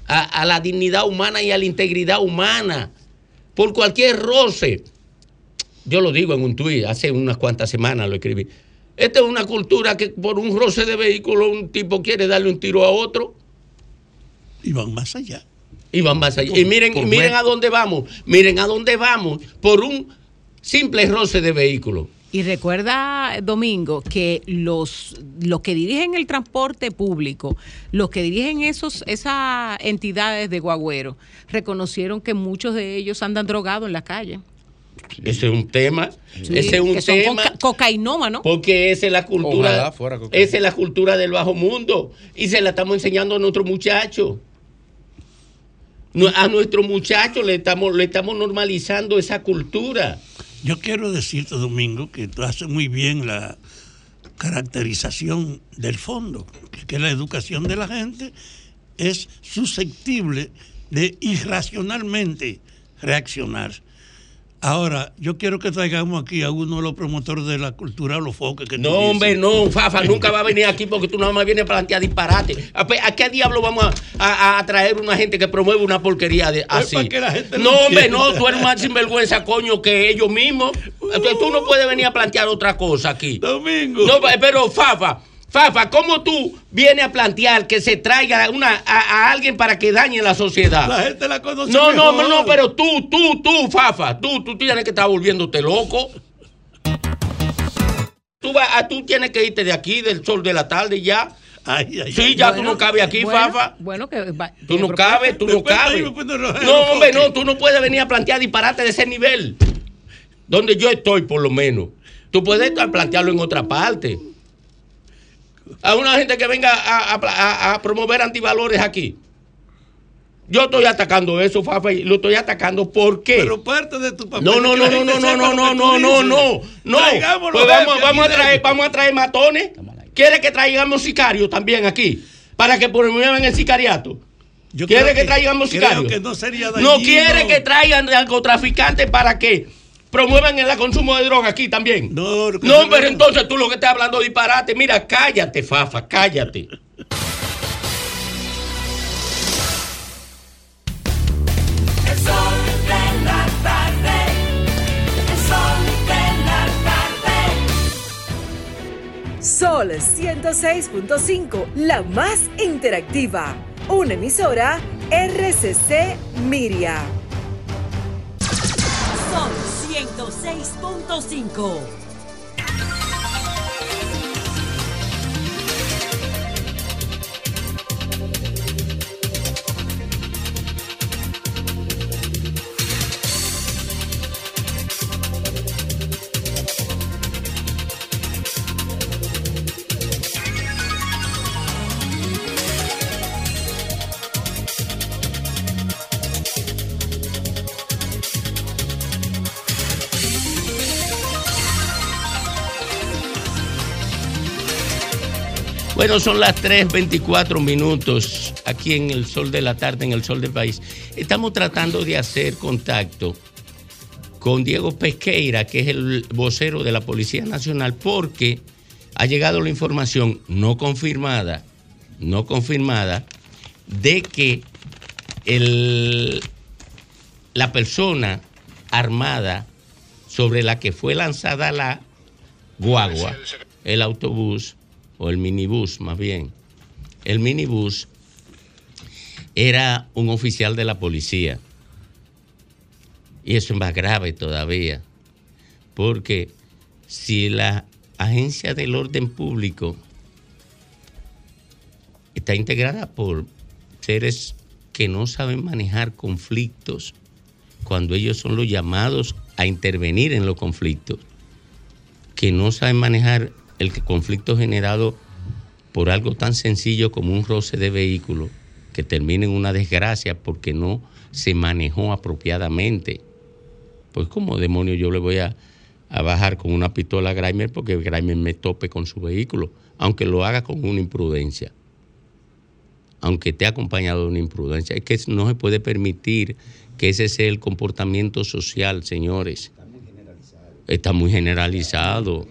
a, a la dignidad humana y a la integridad humana por cualquier roce. Yo lo digo en un tuit, hace unas cuantas semanas lo escribí. Esta es una cultura que por un roce de vehículo un tipo quiere darle un tiro a otro.
Y van más allá.
Y van más allá. Y miren,
por
y miren a dónde vamos. Miren a dónde vamos por un simple roce de vehículo.
Y recuerda, Domingo, que los, los que dirigen el transporte público, los que dirigen esos, esas entidades de guagüero, reconocieron que muchos de ellos andan drogados en la calle.
Ese es un tema.
Sí,
ese es un tema.
coca- cocainómanos.
Porque esa es la cultura.
Fuera.
Esa es la cultura del bajo mundo. Y se la estamos enseñando a nuestros muchachos. A nuestros muchachos le estamos, le estamos normalizando esa cultura.
Yo quiero decirte, Domingo, que tú haces muy bien la caracterización del fondo, que, que la educación de la gente es susceptible de irracionalmente reaccionar. Ahora, yo quiero que traigamos aquí a uno de los promotores de la cultura, los foques. Que
No,
dices.
hombre, no, Fafa, nunca va a venir aquí porque tú nada más vienes a plantear disparate. ¿A, pe- a qué diablo vamos a, a- a traer una gente que promueve una porquería de, así?
para que la gente
no, hombre,
entienda.
no, tú eres más sinvergüenza, coño, que ellos mismos. Entonces, tú no puedes venir a plantear otra cosa aquí.
Domingo.
No, pe- pero Fafa, Fafa, ¿cómo tú vienes a plantear que se traiga una, a, a alguien para que dañe la sociedad?
La gente la conoce
No, no,
mejor.
no, pero tú, tú, tú, Fafa, tú, tú tienes que estar volviéndote loco. Tú, vas, a- tú tienes que irte de aquí, del sol de la tarde ya. sí, ya tú no cabes aquí,
bueno,
Fafa.
Bueno, que va-
Tú no cabes, tú no cabes. No, hombre, no, tú no puedes venir a plantear disparate de ese nivel. Donde yo estoy, por lo menos. Tú puedes plantearlo en otra parte. A una gente que venga a, a- a- a promover antivalores aquí. Yo estoy atacando eso, Fafa, y lo estoy atacando ¿por qué?
Pero parte de tu papel.
No, no, no, no, no, no, no, no, no, no, no, no. Pues vamos, vamos a traer, vamos a traer matones. ¿Quiere que traigamos sicarios también aquí? Para que promuevan el sicariato.
Yo
¿Quiere que,
que-
traigamos
creo
sicarios?
que no sería
No quiere que traigan narcotraficantes para que promuevan el consumo de droga aquí también.
No,
no pero entonces tú lo que estás hablando es disparate. Mira, cállate, Fafa, cállate.
El sol de la tarde. El sol de la tarde.
Sol 106.5, la más interactiva. Una emisora RCC Miria.
Sol 106.5.
Bueno, son las 3.24 minutos aquí en el sol de la tarde, en el sol del país. Estamos tratando de hacer contacto con Diego Pesqueira, que es el vocero de la Policía Nacional, porque ha llegado la información no confirmada, no confirmada, de que el- la persona armada sobre la que fue lanzada la guagua, el autobús, o el minibús más bien, el minibús era un oficial de la policía. Y eso es más grave todavía, porque si la agencia del orden público está integrada por seres que no saben manejar conflictos, cuando ellos son los llamados a intervenir en los conflictos, que no saben manejar el conflicto generado por algo tan sencillo como un roce de vehículo que termina en una desgracia porque no se manejó apropiadamente. Pues como demonio yo le voy a, a bajar con una pistola a Grimer porque Grimer me tope con su vehículo, aunque lo haga con una imprudencia, aunque esté acompañado de una imprudencia. Es que no se puede permitir que ese sea el comportamiento social, señores. Está muy generalizado.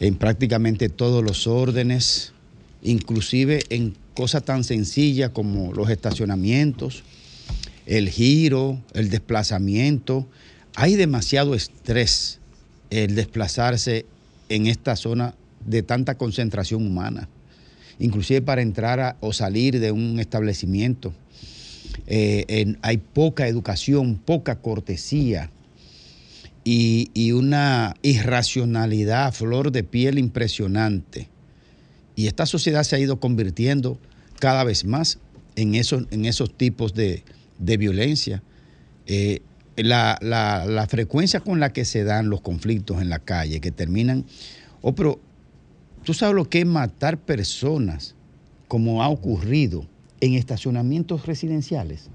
En prácticamente todos los órdenes, inclusive en cosas tan sencillas como los estacionamientos, el giro, el desplazamiento. Hay demasiado estrés el desplazarse en esta zona de tanta concentración humana, inclusive para entrar o salir de un establecimiento. Eh, hay poca educación, poca cortesía y, y una irracionalidad a flor de piel impresionante. Y esta sociedad se ha ido convirtiendo cada vez más en esos, en esos tipos de, de violencia. Eh, la, la- la frecuencia con la que se dan los conflictos en la calle, que terminan... Oh, pero tú sabes lo que es matar personas, como ha ocurrido en estacionamientos residenciales.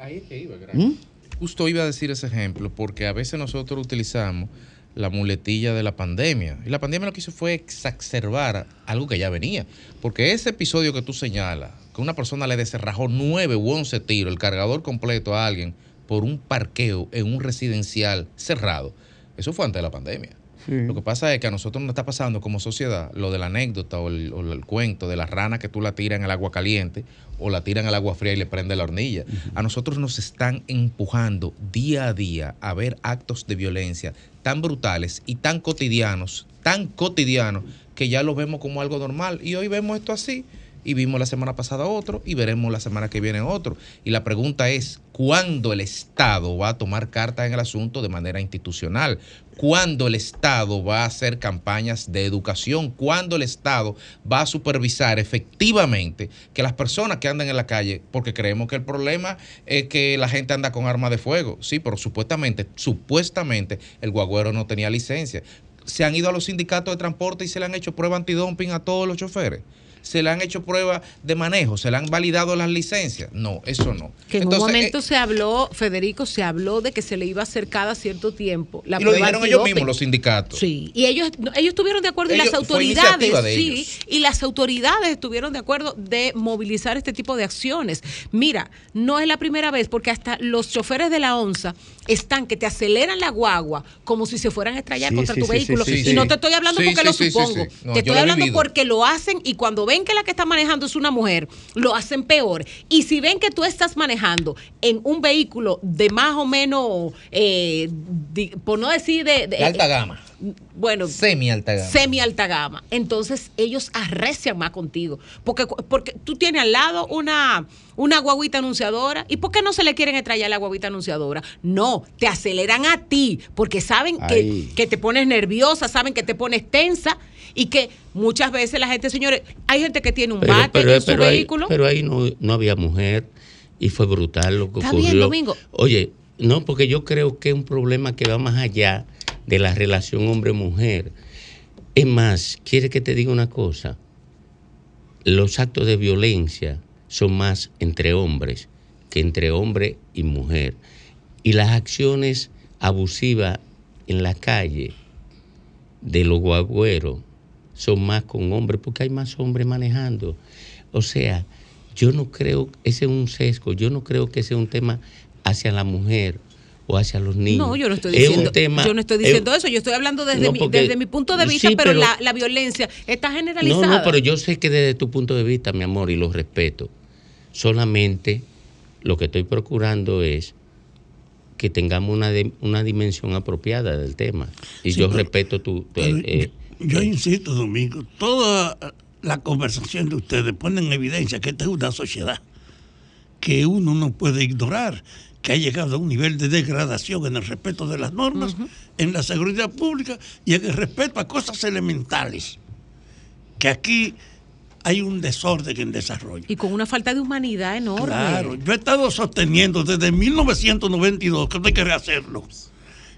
Ahí es que iba,
¿Mm?
Justo iba a decir ese ejemplo, porque a veces nosotros utilizamos la muletilla de la pandemia. Y la pandemia lo que hizo fue exacerbar algo que ya venía. Porque ese episodio que tú señalas, que una persona le deserrajó nueve u once tiros, el cargador completo a alguien, por un parqueo en un residencial cerrado, eso fue antes de la pandemia. Lo que pasa es que a nosotros nos está pasando como sociedad lo de la anécdota o el, o el cuento de la rana que tú la tiras en el agua caliente o la tiras en el agua fría y le prende la hornilla. A nosotros nos están empujando día a día a ver actos de violencia tan brutales y tan cotidianos, tan cotidianos, que ya lo vemos como algo normal. Y hoy vemos esto así y vimos la semana pasada otro y veremos la semana que viene otro. Y la pregunta es, ¿cuándo el Estado va a tomar carta en el asunto de manera institucional? ¿Cuándo el Estado va a hacer campañas de educación? ¿Cuándo el Estado va a supervisar efectivamente que las personas que andan en la calle, porque creemos que el problema es que la gente anda con armas de fuego, sí, pero supuestamente, supuestamente el guagüero no tenía licencia. Se han ido a los sindicatos de transporte y se le han hecho prueba antidumping a todos los choferes se le han hecho pruebas de manejo, se le han validado las licencias. No, eso no.
Que en
Entonces,
un momento
eh,
se habló, Federico, se habló de que se le iba a hacer cada cierto tiempo. La
y lo dijeron ellos mismos, los sindicatos.
Sí, y ellos, ellos estuvieron de acuerdo y las autoridades, sí,
ellos.
y las autoridades estuvieron de acuerdo de movilizar este tipo de acciones. Mira, no es la primera vez porque hasta los choferes de la ONSA están que te aceleran la guagua como si se fueran a estrellar
Sí,
contra
sí,
tu
sí,
vehículo.
sí, sí,
y
sí.
no te estoy hablando
Sí,
porque
sí,
lo supongo.
sí. No,
te estoy hablando porque lo hacen y cuando ven que la que está manejando es una mujer, lo hacen peor. Y si ven que tú estás manejando en un vehículo de más o menos, eh, di- por no decir de, de-
De alta gama.
Bueno,
Semi alta gama.
semi alta gama. Entonces ellos arrecian más contigo. Porque, porque tú tienes al lado una, una guaguita anunciadora. ¿Y por qué no se le quieren estrellar la guaguita anunciadora? No, te aceleran a ti porque saben que, que te pones nerviosa, saben que te pones tensa y que muchas veces la gente, señores, hay gente que tiene un
Pero,
bate
pero-
en su
pero ahí,
vehículo.
pero ahí no, no había mujer y fue brutal lo que
Está
ocurrió.
bien, Domingo.
Oye, no, porque yo creo que es un problema que va más allá de la relación hombre-mujer. Es más, quiere que te diga una cosa. Los actos de violencia son más entre hombres que entre hombre y mujer. Y las acciones abusivas en la calle de los guagüeros son más con hombres porque hay más hombres manejando. O sea, yo no creo, ese es un sesgo, yo no creo que ese es un tema hacia la mujer o hacia los niños.
No, yo no estoy
Es un
diciendo,
tema-
yo no estoy
es-
diciendo eso, yo estoy hablando desde,
No,
mi, desde mi punto de vista,
sí,
pero,
pero-
la, la violencia está
No,
generalizada.
no, pero yo sé que desde tu punto de vista, mi amor, y lo respeto, solamente lo que estoy procurando es que tengamos una, de- una dimensión apropiada del tema. Y
Sí,
yo
pero-
respeto tu... tu-
Pero
eh,
yo insisto, Domingo, toda la conversación de ustedes pone en evidencia que esta es una sociedad que uno no puede ignorar, que ha llegado a un nivel de degradación en el respeto de las normas, en la seguridad pública y en el respeto a cosas elementales. Que aquí hay un desorden en desarrollo.
Y con una falta de humanidad enorme.
Claro, yo he estado sosteniendo desde 1992 que no hay que rehacerlo.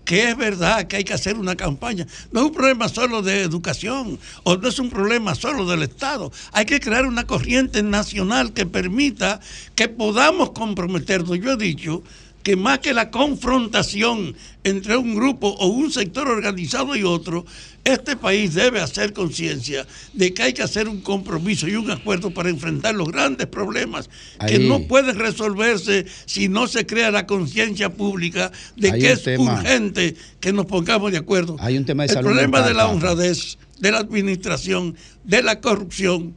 Que es verdad que hay que hacer una campaña. No es un problema solo de educación o no es un problema solo del Estado. Hay que crear una corriente nacional que permita que podamos comprometernos. Yo he dicho que más que la confrontación entre un grupo o un sector organizado y otro, este país debe hacer conciencia de que hay que hacer un compromiso y un acuerdo para enfrentar los grandes problemas que no pueden resolverse si no se crea la conciencia pública de que es
tema.
urgente que nos pongamos de acuerdo.
Hay un tema de
El
salud
problema
mental,
de la honradez, de la administración, de la corrupción,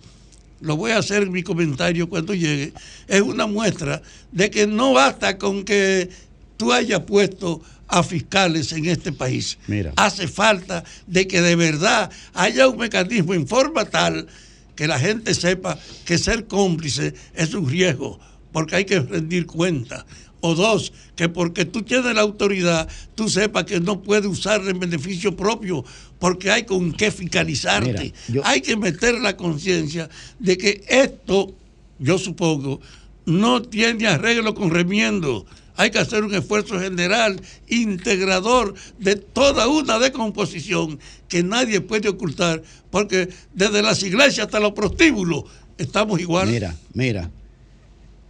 lo voy a hacer en mi comentario cuando llegue, es una muestra de que no basta con que tú hayas puesto a fiscales en este país.
Mira.
Hace falta de que de verdad haya un mecanismo en forma tal que la gente sepa que ser cómplice es un riesgo, porque hay que rendir cuenta. O dos, que porque tú tienes la autoridad, tú sepas que no puedes usarla en beneficio propio, porque hay con qué fiscalizarte.
Mira, yo-
Hay que meter la conciencia de que esto, yo supongo, no tiene arreglo con remiendo. Hay que hacer un esfuerzo general, integrador de toda una decomposición que nadie puede ocultar, porque desde las iglesias hasta los prostíbulos estamos igual.
Mira, mira.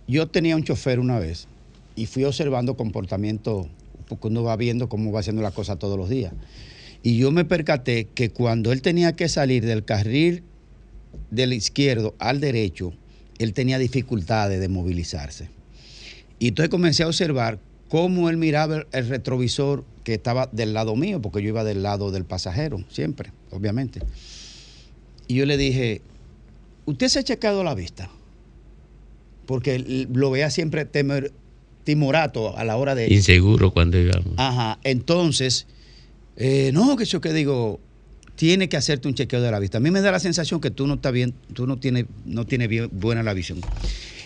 Yo tenía un chofer una vez y fui observando comportamiento, porque uno va viendo cómo va haciendo la cosa todos los días. Y yo me percaté que cuando él tenía que salir del carril del izquierdo al derecho, él tenía dificultades de movilizarse. Y entonces comencé a observar cómo él miraba el, retrovisor, que estaba del lado mío, porque yo iba del lado del pasajero, siempre, obviamente. Y yo le dije, ¿usted se ha checado la vista? Porque lo veía siempre temer- timorato a la hora de...
Inseguro cuando íbamos.
Ajá, entonces, eh, no, que yo que digo, tiene que hacerte un chequeo de la vista. A mí me da la sensación que tú no estás bien, tú no tienes, no tienes buena la visión.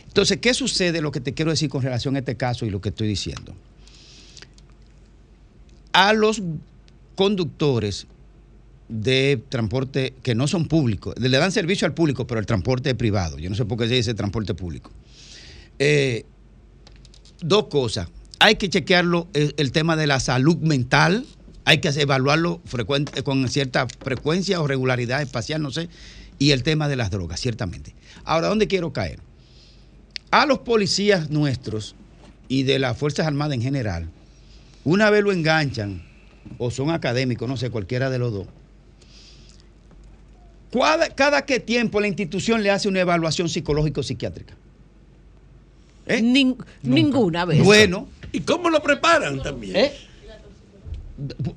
Entonces, ¿qué sucede? Lo que te quiero decir con relación a este caso y lo que estoy diciendo. A los conductores de transporte que no son públicos, le dan servicio al público, pero el transporte es privado. Yo no sé por qué se dice transporte público. Eh, dos cosas. Hay que chequearlo el, el tema de la salud mental, hay que evaluarlo frecuente, con cierta frecuencia o regularidad espacial, no sé, y el tema de las drogas, ciertamente. Ahora, ¿dónde quiero caer? A los policías nuestros y de las Fuerzas Armadas en general, una vez lo enganchan, o son académicos, no sé, cualquiera de los dos, cada, cada qué tiempo la institución le hace una evaluación psicológico-psiquiátrica.
Ninguna vez.
Bueno.
¿Y cómo lo preparan también?
¿Eh?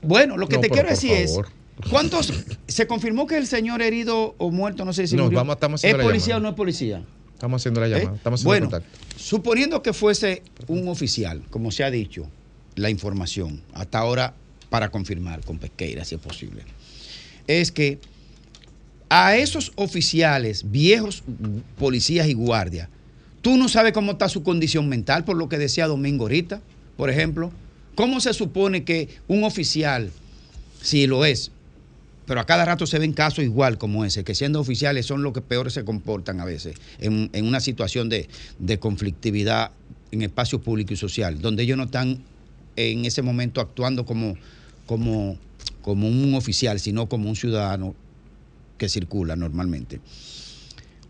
Bueno, lo que
No,
te quiero decir
favor.
es, ¿cuántos se confirmó que el señor herido o muerto, no sé si
No,
murió,
vamos- estamos
es policía
llamada.
o no es policía?
Estamos haciendo la
¿Eh?
llamada. Estamos haciendo
bueno,
contacto.
suponiendo que fuese un oficial, como se ha dicho, la información, hasta ahora para confirmar con Pesqueira, si es posible, es que a esos oficiales, viejos policías y guardias, tú no sabes cómo está su condición mental, por lo que decía Domingo ahorita, por ejemplo. ¿Cómo se supone que un oficial, si lo es, pero a cada rato se ven casos igual como ese, que siendo oficiales son los que peor se comportan a veces en, en una situación de, de conflictividad en espacio público y social, donde ellos no están en ese momento actuando como, como, como un oficial, sino como un ciudadano que circula normalmente.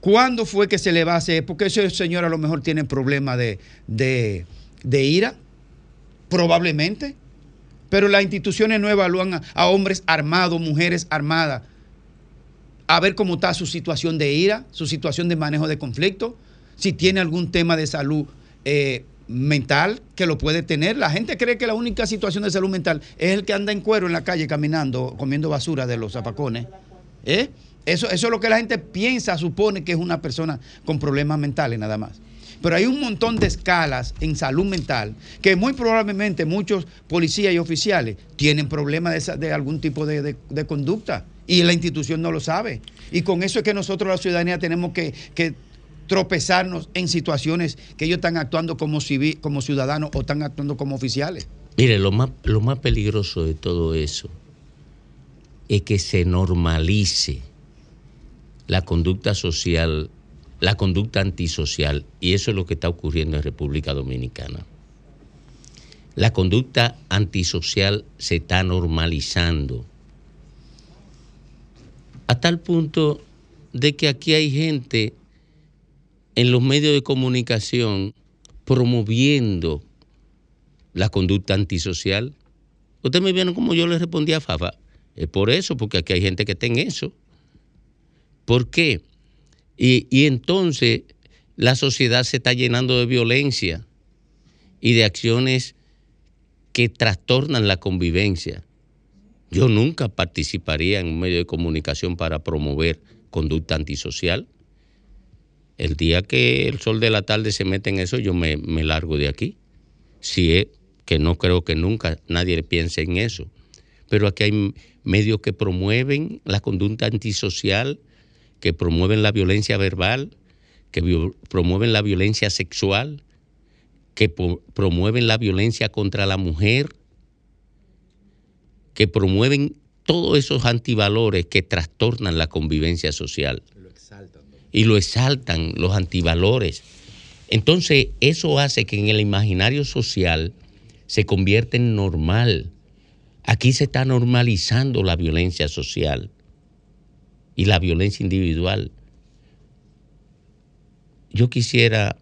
¿Cuándo fue que se le va a hacer? Porque ese señor a lo mejor tiene problemas de, de ira, probablemente, pero las instituciones no evalúan a, hombres armados, mujeres armadas, a ver cómo está su situación de ira, su situación de manejo de conflicto, si tiene algún tema de salud eh, mental que lo puede tener. La gente cree que la única situación de salud mental es el que anda en cuero en la calle caminando, comiendo basura de los zapacones. ¿Eh? Eso, eso es lo que la gente piensa, supone que es una persona con problemas mentales nada más. Pero hay un montón de escalas en salud mental que muy probablemente muchos policías y oficiales tienen problemas de, algún tipo de, conducta y la institución no lo sabe. Y con eso es que nosotros la ciudadanía tenemos que, tropezarnos en situaciones que ellos están actuando como, civi- como ciudadanos o están actuando como oficiales.
Mire, lo más, lo más peligroso de todo eso es que se normalice la conducta social, la conducta antisocial, y eso es lo que está ocurriendo en República Dominicana. La conducta antisocial se está normalizando a tal punto de que aquí hay gente en los medios de comunicación promoviendo la conducta antisocial. Ustedes me vieron como yo le respondí a Fafa. Es por eso, porque aquí hay gente que está en eso. ¿Por qué? Y, entonces la sociedad se está llenando de violencia y de acciones que trastornan la convivencia. Yo nunca participaría en un medio de comunicación para promover conducta antisocial. El día que el sol de la tarde se mete en eso, yo me, me largo de aquí. Si es que no creo que nunca nadie piense en eso. Pero aquí hay medios que promueven la conducta antisocial, que promueven la violencia verbal, que promueven la violencia sexual, que promueven la violencia contra la mujer, que promueven todos esos antivalores que trastornan la convivencia social. Y lo exaltan los antivalores. Entonces, eso hace que en el imaginario social se convierta en normal. Aquí se está normalizando la violencia social y la violencia individual. Yo quisiera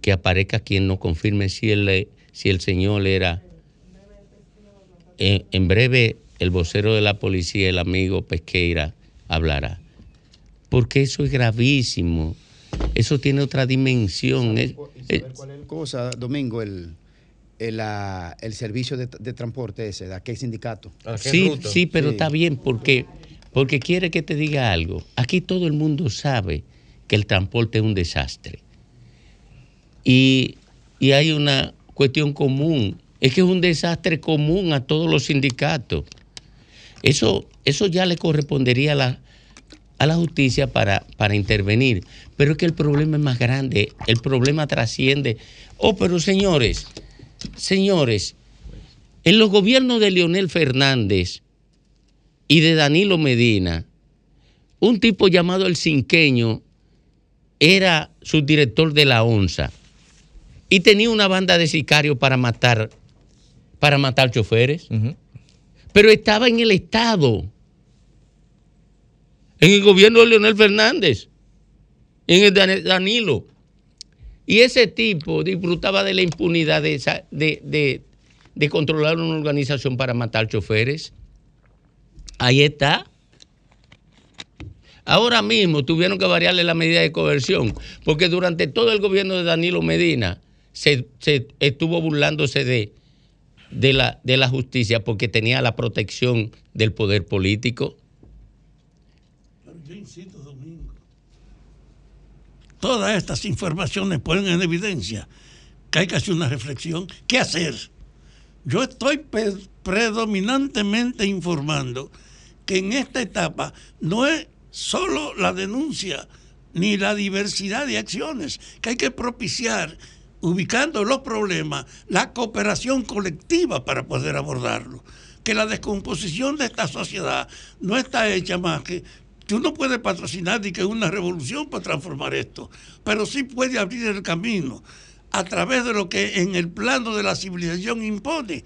que aparezca quien nos confirme si el, si el señor era en, en breve el vocero de la policía, el amigo Pesqueira, hablará. Porque eso es gravísimo. Eso tiene otra dimensión. Es- es-
¿Cuál es la cosa, Domingo? El, el, el servicio de, de transporte ese, de aquel sindicato.
Sí, sí, pero está bien porque, porque quiere que te diga algo. Aquí todo el mundo sabe que el transporte es un desastre. Y, y hay una cuestión común. Es que es un desastre común a todos los sindicatos. Eso, eso ya le correspondería a la, a la justicia para, para intervenir. Pero es que el problema es más grande. El problema trasciende. Oh, pero señores, señores, en los gobiernos de Leonel Fernández y de Danilo Medina, un tipo llamado el Cinqueño era subdirector de la ONSA y tenía una banda de sicarios para matar, para matar choferes. Pero estaba en el Estado, en el gobierno de Leonel Fernández, en el de Danilo. Y ese tipo disfrutaba de la impunidad de, esa- de, de- de controlar una organización para matar choferes. Ahí está. Ahora mismo tuvieron que variarle la medida de coerción, porque durante todo el gobierno de Danilo Medina se, estuvo burlándose de, de, la, de la justicia porque tenía la protección del poder político.
Yo insisto, Domingo. Todas estas informaciones ponen en evidencia que hay que hacer una reflexión. ¿Qué hacer? Yo estoy predominantemente informando que en esta etapa no es solo la denuncia ni la diversidad de acciones, que hay que propiciar, ubicando los problemas, la cooperación colectiva para poder abordarlo. Que la descomposición de esta sociedad no está hecha más que Tú no puedes patrocinar ni que una revolución para transformar esto, pero sí puede abrir el camino a través de lo que en el plano de la civilización impone.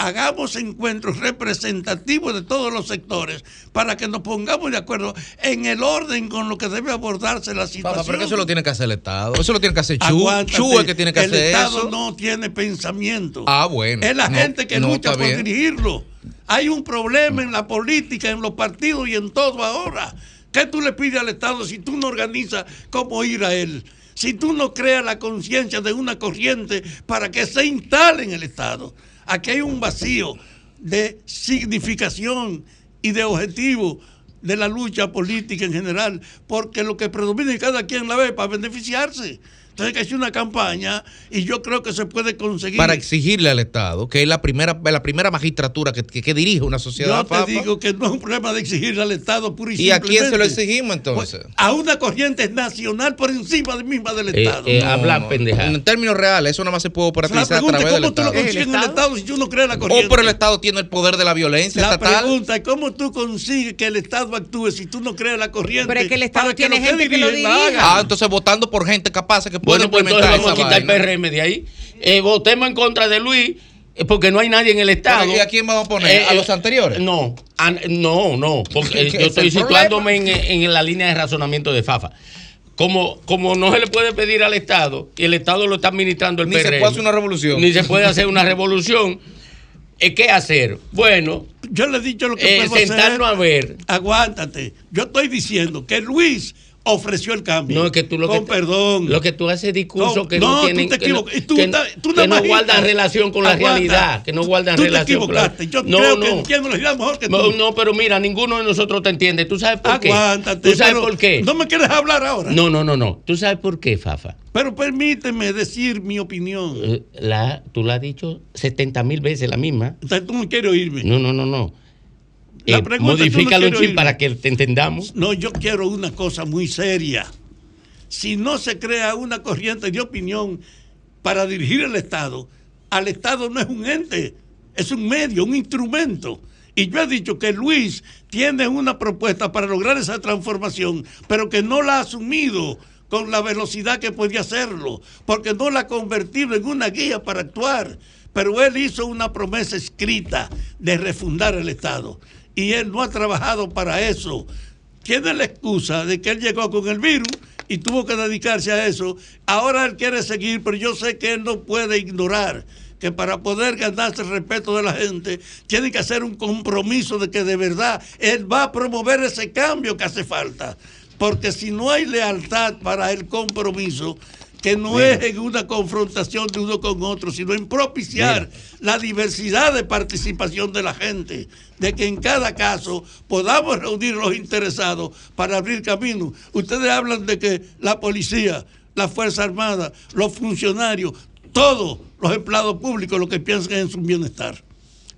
Hagamos encuentros representativos de todos los sectores para que nos pongamos de acuerdo en el orden con lo que debe abordarse la situación.
Papá, pero que eso lo tiene que hacer el Estado. Eso lo tiene que hacer Chu. Chu es el que tiene que
el
hacer
Estado
eso.
no tiene pensamiento.
Ah, bueno.
Es la
No,
gente que
no,
lucha por
bien.
dirigirlo. Hay un problema en la política, en los partidos y en todo ahora. ¿Qué tú le pides al Estado si tú no organizas cómo ir a él? Si tú no creas la conciencia de una corriente para que se instale en el Estado. Aquí hay un vacío de significación y de objetivo de la lucha política en general, porque lo que predomina y cada quien la ve para beneficiarse. Entonces hay que hacer una campaña y yo creo que se puede conseguir.
Para exigirle al Estado, que es la primera, la primera magistratura que, que- que dirige una sociedad.
Yo te digo que no es un problema de exigirle al Estado puro y
¿Y a quién se lo exigimos entonces?
A una corriente nacional por encima de misma del Estado.
No, En términos reales, eso nada más se puede
La
operativizar a
pregunta es
través del
cómo tú lo consigues en el Estado si tú no creas la corriente.
O por el Estado tiene el poder de la violencia
La
estatal.
pregunta es cómo tú consigues que el Estado actúe si tú no creas la corriente.
Pero es que el Estado
para
tiene
lo
gente que lo
la.
Ah, entonces votando por gente capaz que puede
Bueno, pues entonces vamos a quitar el. PRM de ahí. Eh, votemos en contra de Luis eh, porque no hay nadie en el Estado.
¿y a quién vamos a poner? ¿A los anteriores?
No, a- no, no, porque eh,
¿Qué
yo
es
estoy situándome en, en la línea de razonamiento de Fafa. Como, como no se le puede pedir al Estado y el Estado lo está administrando el
Ni se
PRM.
puede hacer una revolución.
Ni se puede hacer una revolución. Eh, ¿Qué hacer? Bueno,
Yo le he dicho lo que
eh,
puedo
sentarnos
hacer.
a ver.
Aguántate. Yo estoy diciendo que Luis ofreció el cambio.
No, es que tú lo
Con
que,
perdón.
Lo que tú haces discursos
No,
que no,
no, tú
tienen
te
que no,
equivocas. Tú
que no-
tú
que
nada
no guardan relación con la
aguanta.
realidad, que no guardan
Tú te
relación con la
equivocaste. Yo creo que entiendo la realidad mejor que tú.
No, no, pero mira, ninguno de nosotros te entiende. ¿Tú sabes por qué?
Aguántate,
¿Tú sabes por qué?
No me quieres hablar ahora.
No, no, no, no. ¿Tú sabes por qué, Fafa?
Pero permíteme decir mi opinión.
Eh, La, tú la has dicho 70 mil veces la misma.
Entonces tú no quieres oírme.
No, no, no, no. Eh,
no
modifícalo un
oírme.
para que te entendamos.
No, yo quiero una cosa muy seria. Si no se crea una corriente de opinión para dirigir el Estado, al Estado no es un ente, es un medio, un instrumento. Y yo he dicho que Luis tiene una propuesta para lograr esa transformación, pero que no la ha asumido con la velocidad que podía hacerlo, porque no la ha convertido en una guía para actuar. Pero él hizo una promesa escrita de refundar el Estado. Y él no ha trabajado para eso tiene la excusa de que él llegó con el virus y tuvo que dedicarse a eso. Ahora él quiere seguir, pero yo sé que él no puede ignorar que para poder ganarse el respeto de la gente, tiene que hacer un compromiso de que de verdad él va a promover ese cambio que hace falta. Porque si no hay lealtad para el compromiso, que no es en una confrontación de uno con otro, sino en propiciar la diversidad de participación de la gente, de que en cada caso podamos reunir los interesados para abrir camino. Ustedes hablan de que la policía, la Fuerza Armada, los funcionarios, todos los empleados públicos lo que piensan es en su bienestar.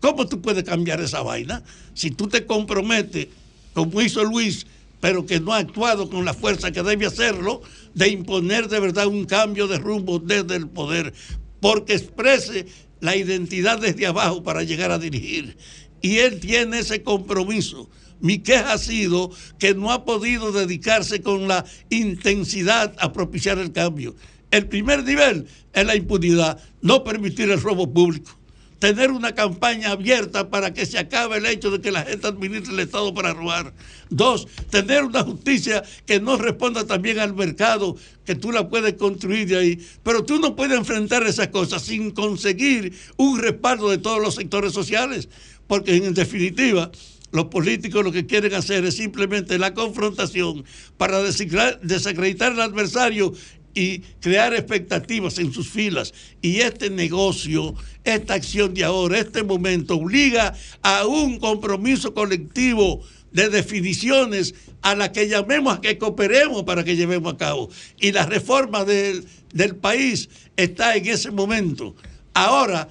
¿Cómo tú puedes cambiar esa vaina? Si tú te comprometes, como hizo Luis, pero que no ha actuado con la fuerza que debe hacerlo, de imponer de verdad un cambio de rumbo desde el poder, porque exprese la identidad desde abajo para llegar a dirigir. Y él tiene ese compromiso. Mi queja ha sido que no ha podido dedicarse con la intensidad a propiciar el cambio. El primer nivel es la impunidad, no permitir el robo público tener una campaña abierta para que se acabe el hecho de que la gente administre el Estado para robar. Dos, tener una justicia que no responda también al mercado, que tú la puedes construir de ahí. Pero tú no puedes enfrentar esas cosas sin conseguir un respaldo de todos los sectores sociales, porque en definitiva los políticos lo que quieren hacer es simplemente la confrontación para desacreditar al adversario y crear expectativas en sus filas. Y este negocio, esta acción de ahora, este momento, obliga a un compromiso colectivo de definiciones a la que llamemos a que cooperemos para que llevemos a cabo. Y la reforma del, del país está en ese momento. Ahora,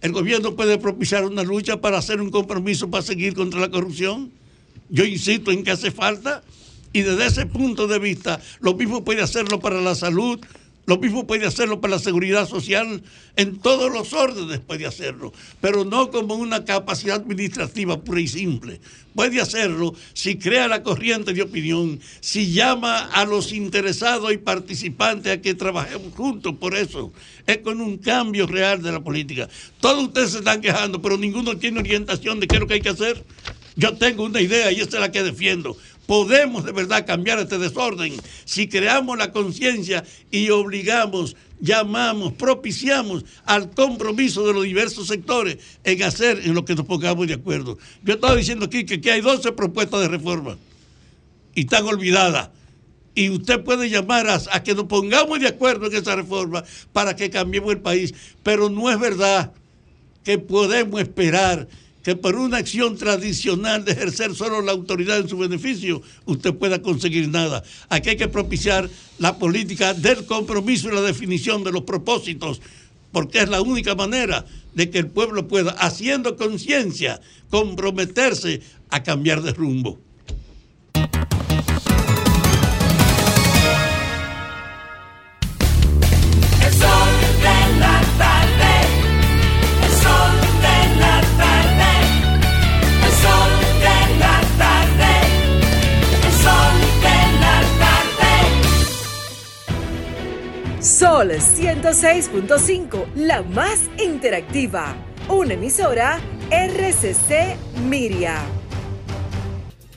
el gobierno puede propiciar una lucha para hacer un compromiso para seguir contra la corrupción. Yo insisto en que hace falta y desde ese punto de vista, lo mismo puede hacerlo para la salud, lo mismo puede hacerlo para la seguridad social, en todos los órdenes puede hacerlo, pero no como una capacidad administrativa pura y simple. Puede hacerlo si crea la corriente de opinión, si llama a los interesados y participantes a que trabajemos juntos por eso. Es con un cambio real de la política. Todos ustedes se están quejando, pero ninguno tiene orientación de qué es lo que hay que hacer. Yo tengo una idea y esta es la que defiendo podemos de verdad cambiar este desorden si creamos la conciencia y obligamos, llamamos, propiciamos al compromiso de los diversos sectores en hacer en lo que nos pongamos de acuerdo. Yo estaba diciendo aquí que, hay 12 propuestas de reforma y están olvidadas. Y usted puede llamar a, a que nos pongamos de acuerdo en esa reforma para que cambiemos el país. Pero no es verdad que podemos esperar que por una acción tradicional de ejercer solo la autoridad en su beneficio, usted pueda conseguir nada. Aquí hay que propiciar la política del compromiso y la definición de los propósitos, porque es la única manera de que el pueblo pueda, haciendo conciencia, comprometerse a cambiar de rumbo.
Sol
106.5, la más interactiva. Una emisora RCC Miria.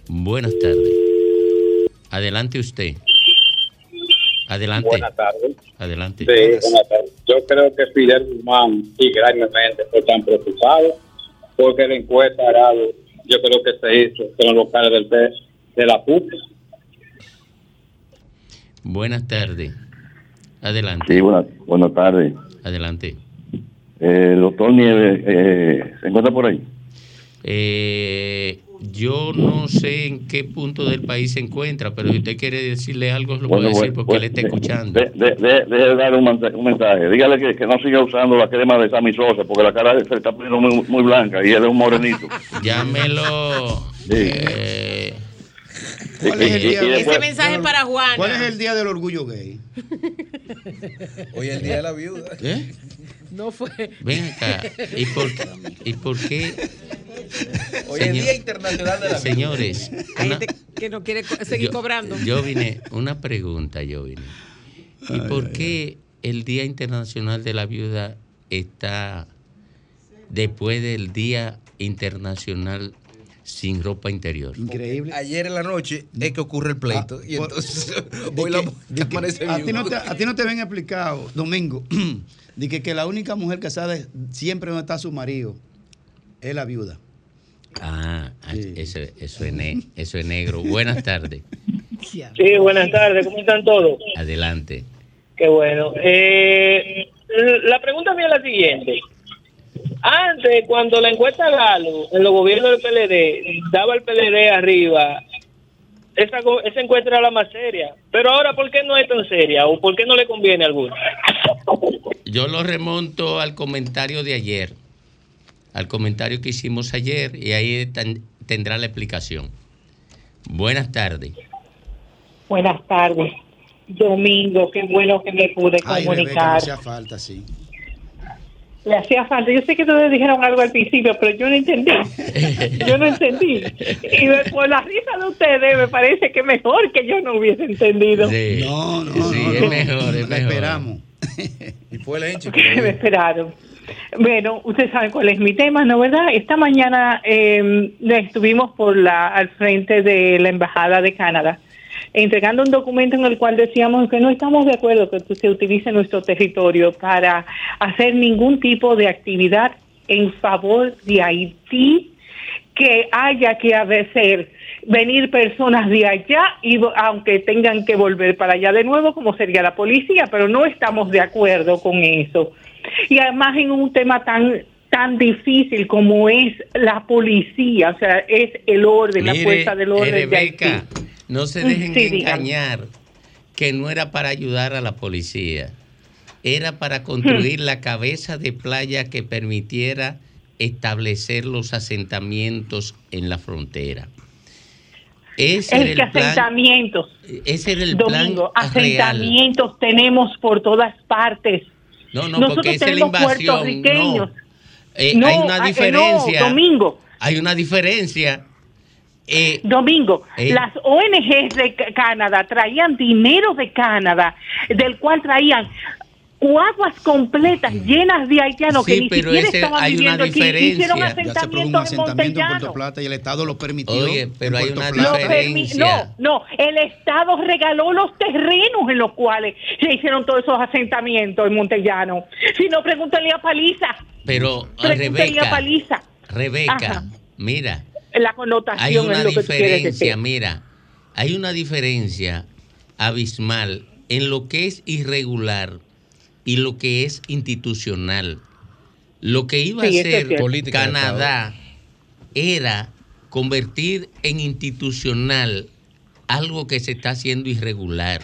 Buenas tardes. Adelante usted. Adelante.
Buenas tardes.
Adelante.
Sí, buenas tardes. Yo creo que Fidel Guzmán y grandemente están preocupados porque la encuesta Arado, yo creo que se hizo con los locales del de la PUC.
Buenas tardes. Adelante.
Sí, buenas, buenas tardes.
Adelante.
Eh, el doctor Nieves eh, se encuentra por ahí.
Eh, yo no sé en qué punto del país se encuentra, pero si usted quiere decirle algo, lo puede
Bueno,
decir
bueno,
porque
bueno,
él está escuchando.
de- de- de- darle un, mensaje- un mensaje. Dígale que, que no siga usando la crema de Sammy Sosa porque la cara se está poniendo muy, muy blanca y él es un morenito.
Llámelo. eh,
¿Cuál es el día de-
Ese mensaje es para Juana.
¿Cuál es el día del orgullo gay?
Hoy es el día de la viuda.
¿Eh?
No fue.
Ven acá. ¿Y por, ¿Y por qué?
Hoy es el Día Internacional de la Viuda.
Señores,
Hay gente que no quiere co- seguir
yo,
cobrando.
yo vine, una pregunta yo vine. ¿Y por qué el Día Internacional de la Viuda está después del Día Internacional sin ropa interior?
Increíble.
Ayer en la noche es que ocurre el pleito. y entonces hoy la
que- a, ti no te, a ti no te ven explicado, Domingo, de que, que la única mujer casada es- siempre donde está su marido es la viuda.
Ah, ah, eso, eso, es ne- eso es negro. Buenas tardes.
Sí, buenas tardes, ¿cómo están todos?
Adelante.
Qué bueno. Eh, la pregunta mía es la siguiente. Antes, cuando la encuesta Galo, en los gobiernos del PLD, daba el PLD arriba, esa, go- esa encuesta era la más seria. Pero ahora, ¿por qué no es tan seria? ¿O por qué no le conviene a alguno?
Yo lo remonto al comentario de ayer, al comentario que hicimos ayer, y ahí tendrá la explicación. Buenas tardes.
Buenas tardes. Domingo, qué bueno que me pude
Ay, Rebeca, no
comunicar.
hacía falta, sí.
Le hacía falta. Yo sé que ustedes dijeron algo al principio, pero yo no entendí. Yo no entendí. Y por la risa de ustedes me parece que mejor que yo no hubiese entendido.
No, no,
sí,
no,
es mejor, es
La
mejor.
esperamos.
Y fue el enche.
que me esperaron. Bueno, ustedes saben cuál es mi tema, ¿no verdad? Esta mañana eh, estuvimos por la al frente de la embajada de Canadá entregando un documento en el cual decíamos que no estamos de acuerdo que se utilice nuestro territorio para hacer ningún tipo de actividad en favor de Haití que haya que hacer venir personas de allá y aunque tengan que volver para allá de nuevo como sería la policía pero no estamos de acuerdo con eso. Y además en un tema tan tan difícil como es la policía o sea es el orden la
Mire,
fuerza del orden de
Rebeca,
Haití
no se
Mm,
dejen
sí,
engañar que no era para ayudar a la policía, era para construir la cabeza de playa que permitiera establecer los asentamientos en la frontera. Ese
es
era
que
el plan,
asentamientos
ese era el
Domingo,
plan real.
asentamientos tenemos por todas partes
No, no,
nosotros
porque esa es la invasión. No. Eh,
No,
hay
ah,
una
eh,
diferencia.
no, Domingo.
Hay una diferencia. Eh,
Domingo,
Eh.
las ONGs de Canadá traían dinero de Canadá, del cual traían guaguas completas llenas de haitianos que
Sí,
ni
pero
siquiera
ese-
estaban
hay una
viviendo aquí.
diferencia.
Hicieron
produjo un
asentamientos en
asentamiento en Puerto
Montellano.
Plata y el Estado lo permitió.
Oye, pero hay una
permi- no, no, el Estado regaló los terrenos en los cuales se hicieron todos esos asentamientos en Montellano. Si no, pregúntale a Paliza.
pero a
Pregúntale a
Rebeca,
Paliza.
Rebeca,
Ajá.
mira,
La connotación
hay
es
una
lo
diferencia, mira, hay una diferencia abismal en lo que es irregular y lo que es institucional. Lo que iba
Sí,
a
es
de
Canadá era convertir en institucional algo que se está haciendo irregular.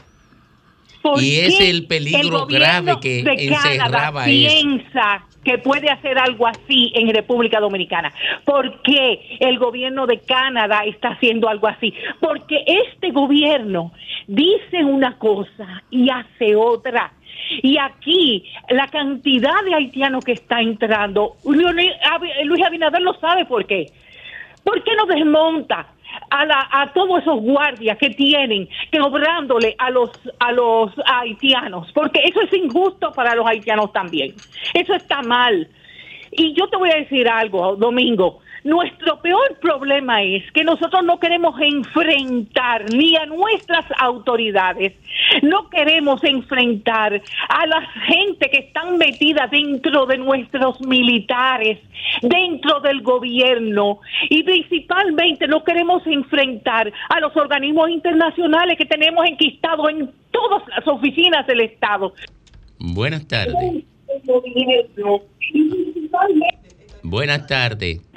¿Por
Y ese es el peligro grave que encerraba
Canadá
eso.
Que puede hacer algo así en República Dominicana? ¿Por qué el gobierno de Canadá está haciendo algo así? Porque este gobierno dice una cosa y hace otra. Y aquí la cantidad de haitianos que está entrando, Luis Abinader lo sabe por qué. ¿Por qué no desmonta a, la- a todos esos guardias que tienen que obrándole a los a los haitianos? Porque eso es injusto para los haitianos también. Eso está mal. Y yo te voy a decir algo, Domingo. Nuestro peor problema es que nosotros no queremos enfrentar ni a nuestras autoridades, no queremos enfrentar a la gente que están metida dentro de nuestros militares, dentro del gobierno y principalmente no queremos enfrentar a los organismos internacionales que tenemos enquistados en todas las oficinas del Estado.
Buenas tardes. Buenas tardes.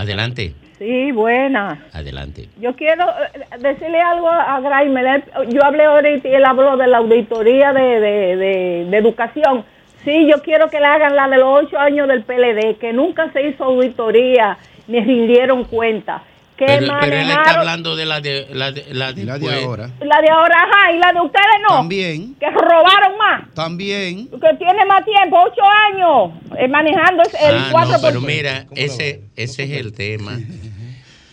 Adelante,
Sí, buena.
adelante.
Yo quiero eh, decirle algo a Graimer. Él- Yo hablé ahorita y él habló de la auditoría de, de, de- de educación. Sí, yo quiero que le hagan la de los ocho años del PLD, que nunca se hizo auditoría ni rindieron cuenta. Que
Pero, pero él está hablando de la de la de, la de,
La de
pues,
ahora.
la de ahora, ajá, y la de ustedes no.
También.
Que robaron más.
También.
Que tiene más tiempo, ocho años, eh, manejando el
Ah,
4%.
no, pero mira, ese, ese es el tema.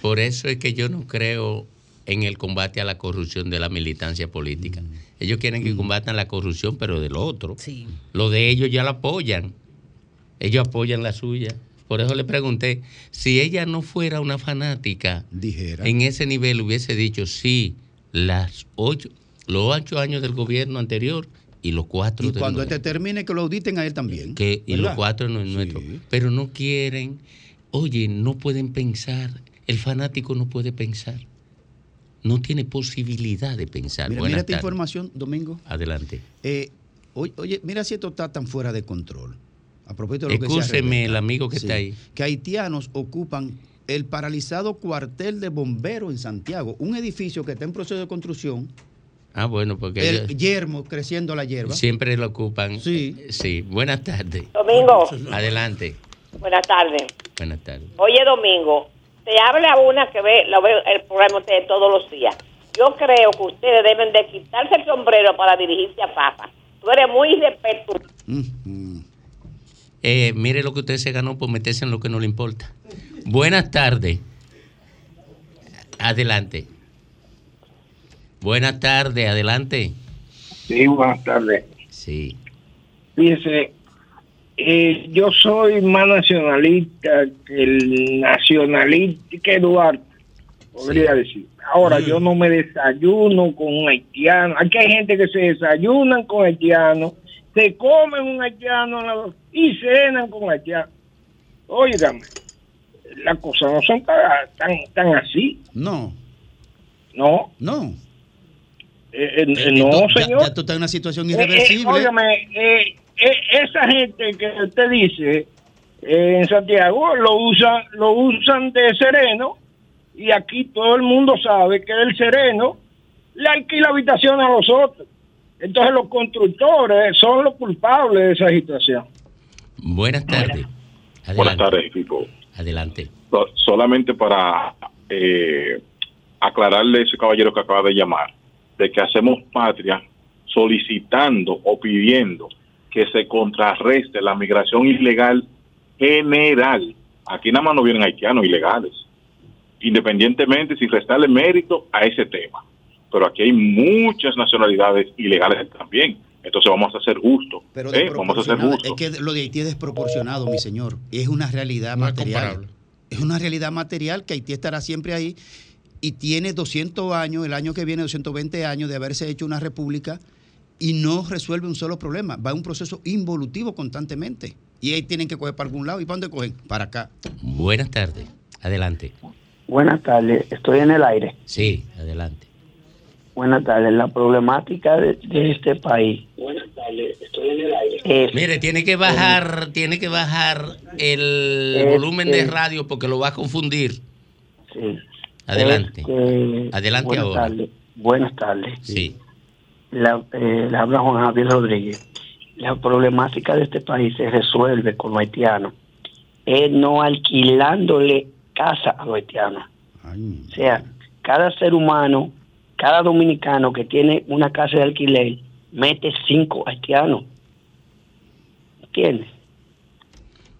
Por eso es que yo no creo en el combate a la corrupción de la militancia política. Ellos quieren que combatan la corrupción, pero del otro. Lo de ellos ya la apoyan. Ellos apoyan la suya. Por eso le pregunté, si ella no fuera una fanática,
Dijera.
en ese nivel hubiese dicho, sí, las ocho, los ocho años del gobierno anterior y los cuatro
Y
del
cuando este termine, que lo auditen a él también.
que y los cuatro no es nuestro. Pero no quieren, oye, no pueden pensar, el fanático no puede pensar. no tiene posibilidad de pensar.
Mira, mira esta información, Domingo.
Adelante.
Eh, oye, mira si esto está tan fuera de control. A propósito de lo que
Excúseme,
Rebeca.
el amigo que
Sí,
está ahí.
Que haitianos ocupan el paralizado cuartel de bomberos en Santiago, un edificio que está en proceso de construcción,
Ah, bueno, porque
el
ellos
yermo creciendo la hierba.
siempre lo ocupan.
Sí.
Sí, buenas tardes.
Domingo.
Adelante.
Buenas tardes.
Buenas tardes.
Oye, Domingo, te habla una que ve, lo veo el programa ustedes todos los días. Yo creo que ustedes deben de quitarse el sombrero para dirigirse a Papa. Tú eres muy irrespetuoso.
Eh, mire lo que usted se ganó por meterse en lo que no le importa. Buenas tardes. Adelante. Buenas tardes, adelante.
Sí, buenas tardes.
Sí.
Fíjese, eh, yo soy más nacionalista que el nacionalista que Duarte, podría decir. Ahora, yo no me desayuno con un haitiano. Aquí hay gente que se desayunan con haitianos, se comen un haitiano la- y cenan con haitiano. Óigame, las cosas no son tan, tan, tan así.
No.
No.
No.
Eh, eh,
Eh,
no,
tú- ya-
señor.
Ya, tú estás en una situación irreversible.
óigame, esa gente que usted dice en Santiago lo usan, lo usan de sereno y aquí todo el mundo sabe que el sereno le alquila habitación a los otros. Entonces los constructores son los culpables de esa situación.
Buenas tardes. Adelante.
Buenas tardes, equipo.
Adelante.
So- solamente para eh, aclararle a ese caballero que acaba de llamar, de que hacemos patria solicitando o pidiendo que se contrarreste la migración ilegal general. Aquí nada más no vienen haitianos ilegales, independientemente sin restarle mérito a ese tema. Pero aquí hay muchas nacionalidades ilegales también. Entonces vamos a ser justos.
Pero
¿eh? Vamos a ser justos.
Es que lo de Haití es desproporcionado, mi señor. Es una realidad material. Es una realidad material que Haití estará siempre ahí y tiene 200 años, el año que viene 220 años de haberse hecho una república y no resuelve un solo problema. Va en un proceso involutivo constantemente. Y ahí tienen que coger para algún lado. ¿Y para dónde cogen? Para acá.
Buenas tardes. Adelante.
Buenas tardes, estoy en el aire.
Sí, adelante.
Buenas tardes, la problemática de, de este país.
Buenas tardes, estoy en el aire.
Mire, tiene que bajar, tiene que bajar el volumen de radio porque lo va a confundir.
Sí.
Adelante.
Este,
Adelante
buenas
ahora.
Tardes, buenas tardes.
Sí.
La, eh, le habla Juan Javier Rodríguez. La problemática de este país se resuelve con los haitianos. Es no alquilándole casa a los haitianos. O sea, cada ser humano, cada dominicano que tiene una casa de alquiler, mete cinco haitianos. ¿Entiendes?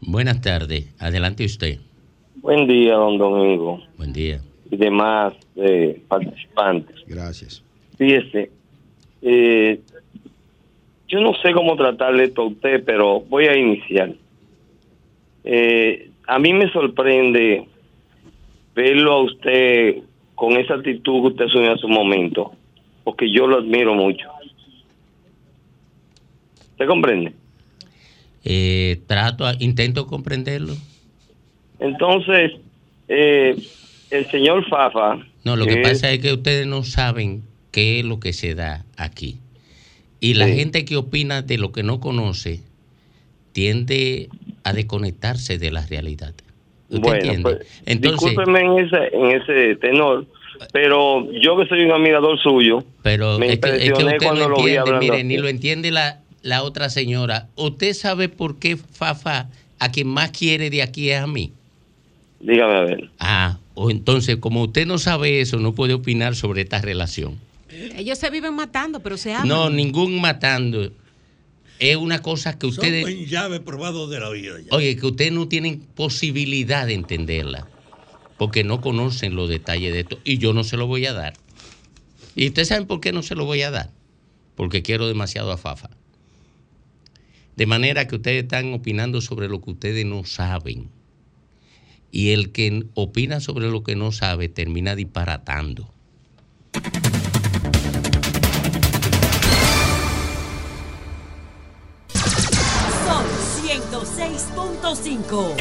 Buenas tardes. Adelante usted.
Buen día, don Domingo.
Buen día.
Y demás eh, participantes.
Gracias.
Fíjese, eh, yo no sé cómo tratarle esto a usted, pero voy a iniciar. Eh, a mí me sorprende verlo a usted con esa actitud que usted asumió en su momento, porque yo lo admiro mucho. ¿Usted comprende?
Eh, trato, intento comprenderlo.
Entonces, eh, el señor Fafa...
No, lo que
que
pasa es que ustedes no saben qué es lo que se da aquí. Y la
Sí.
gente que opina de lo que no conoce tiende a desconectarse de la realidad. ¿Usted
Bueno,
entiende?
pues,
Entonces,
discúlpeme en ese, en ese tenor, pero yo que soy un admirador suyo,
pero
me
es que, es que
impresioné
usted
cuando
no
lo vi
entiende,
hablando
mire,
así.
ni lo entiende la, la otra señora. ¿Usted sabe por qué Fafa a quien más quiere de aquí es a mí?
Dígame a ver.
Ah, o entonces, como usted no sabe eso, no puede opinar sobre esta relación.
Ellos se viven matando, pero se aman.
No, ningún matando. Es una cosa que
Son
ustedes,
buen llave probado de la vida. ya.
oye, que ustedes no tienen posibilidad de entenderla, porque no conocen los detalles de esto, y yo no se lo voy a dar. ¿Y ustedes saben por qué no se lo voy a dar? Porque quiero demasiado a Fafa. De manera que ustedes están opinando sobre lo que ustedes no saben. Y el que opina sobre lo que no sabe termina disparatando.
106.5.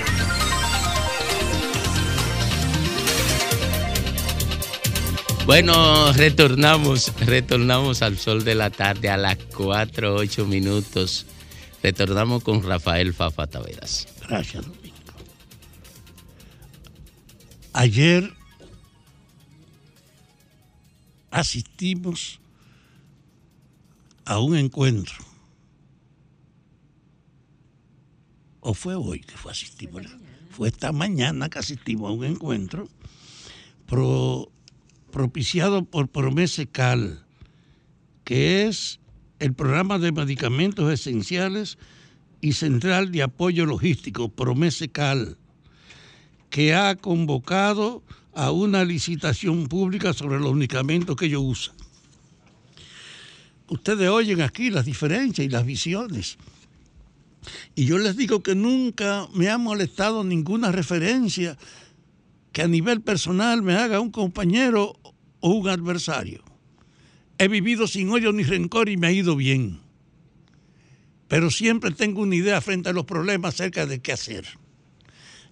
Bueno, retornamos, retornamos al sol de la tarde a las 4, 8 minutos. Retornamos con Rafael Fafa Taveras.
Gracias, Domingo. Ayer asistimos a un encuentro. ¿O fue hoy que fue asistimos? Fue esta mañana que asistimos a un encuentro pro- propiciado por Promesecal, que es el programa de medicamentos esenciales y central de apoyo logístico, Promesecal, que ha convocado a una licitación pública sobre los medicamentos que ellos usan. Ustedes oyen aquí las diferencias y las visiones. Y yo les digo que nunca me ha molestado ninguna referencia que a nivel personal me haga un compañero o un adversario. He vivido sin odio ni rencor y me ha ido bien. Pero siempre tengo una idea frente a los problemas acerca de qué hacer.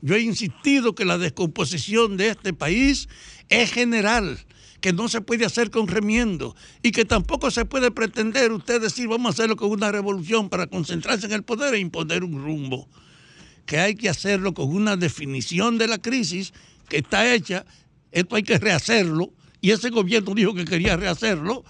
Yo he insistido que la descomposición de este país es general, que no se puede hacer con remiendo y que tampoco se puede pretender usted decir vamos a hacerlo con una revolución para concentrarse en el poder e imponer un rumbo. Que hay que hacerlo con una definición de la crisis que está hecha, esto hay que rehacerlo y ese gobierno dijo que quería rehacerlo,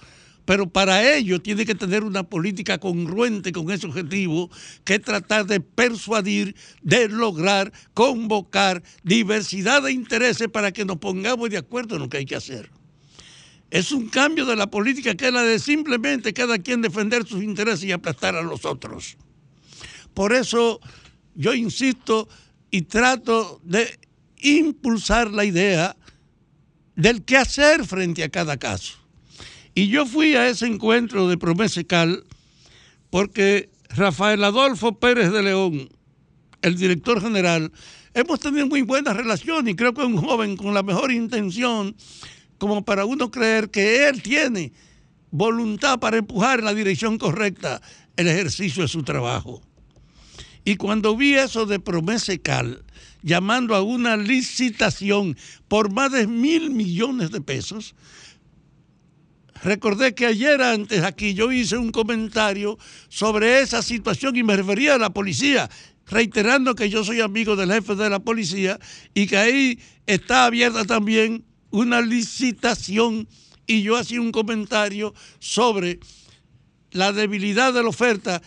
pero para ello tiene que tener una política congruente con ese objetivo, que es tratar de persuadir, de lograr, convocar diversidad de intereses para que nos pongamos de acuerdo en lo que hay que hacer. Es un cambio de la política que es la de simplemente cada quien defender sus intereses y aplastar a los otros. Por eso yo insisto y trato de impulsar la idea del qué hacer frente a cada caso. Y yo fui a ese encuentro de Promesecal porque Rafael Adolfo Pérez de León, el director general, hemos tenido muy buena relación y creo que es un joven con la mejor intención como para uno creer que él tiene voluntad para empujar en la dirección correcta el ejercicio de su trabajo. Y cuando vi eso de Promesecal, llamando a una licitación por más de mil millones de pesos, recordé que ayer antes aquí yo hice un comentario sobre esa situación y me refería a la policía, reiterando que yo soy amigo del jefe de la policía y que ahí está abierta también una licitación y yo hacía un comentario sobre la debilidad de la oferta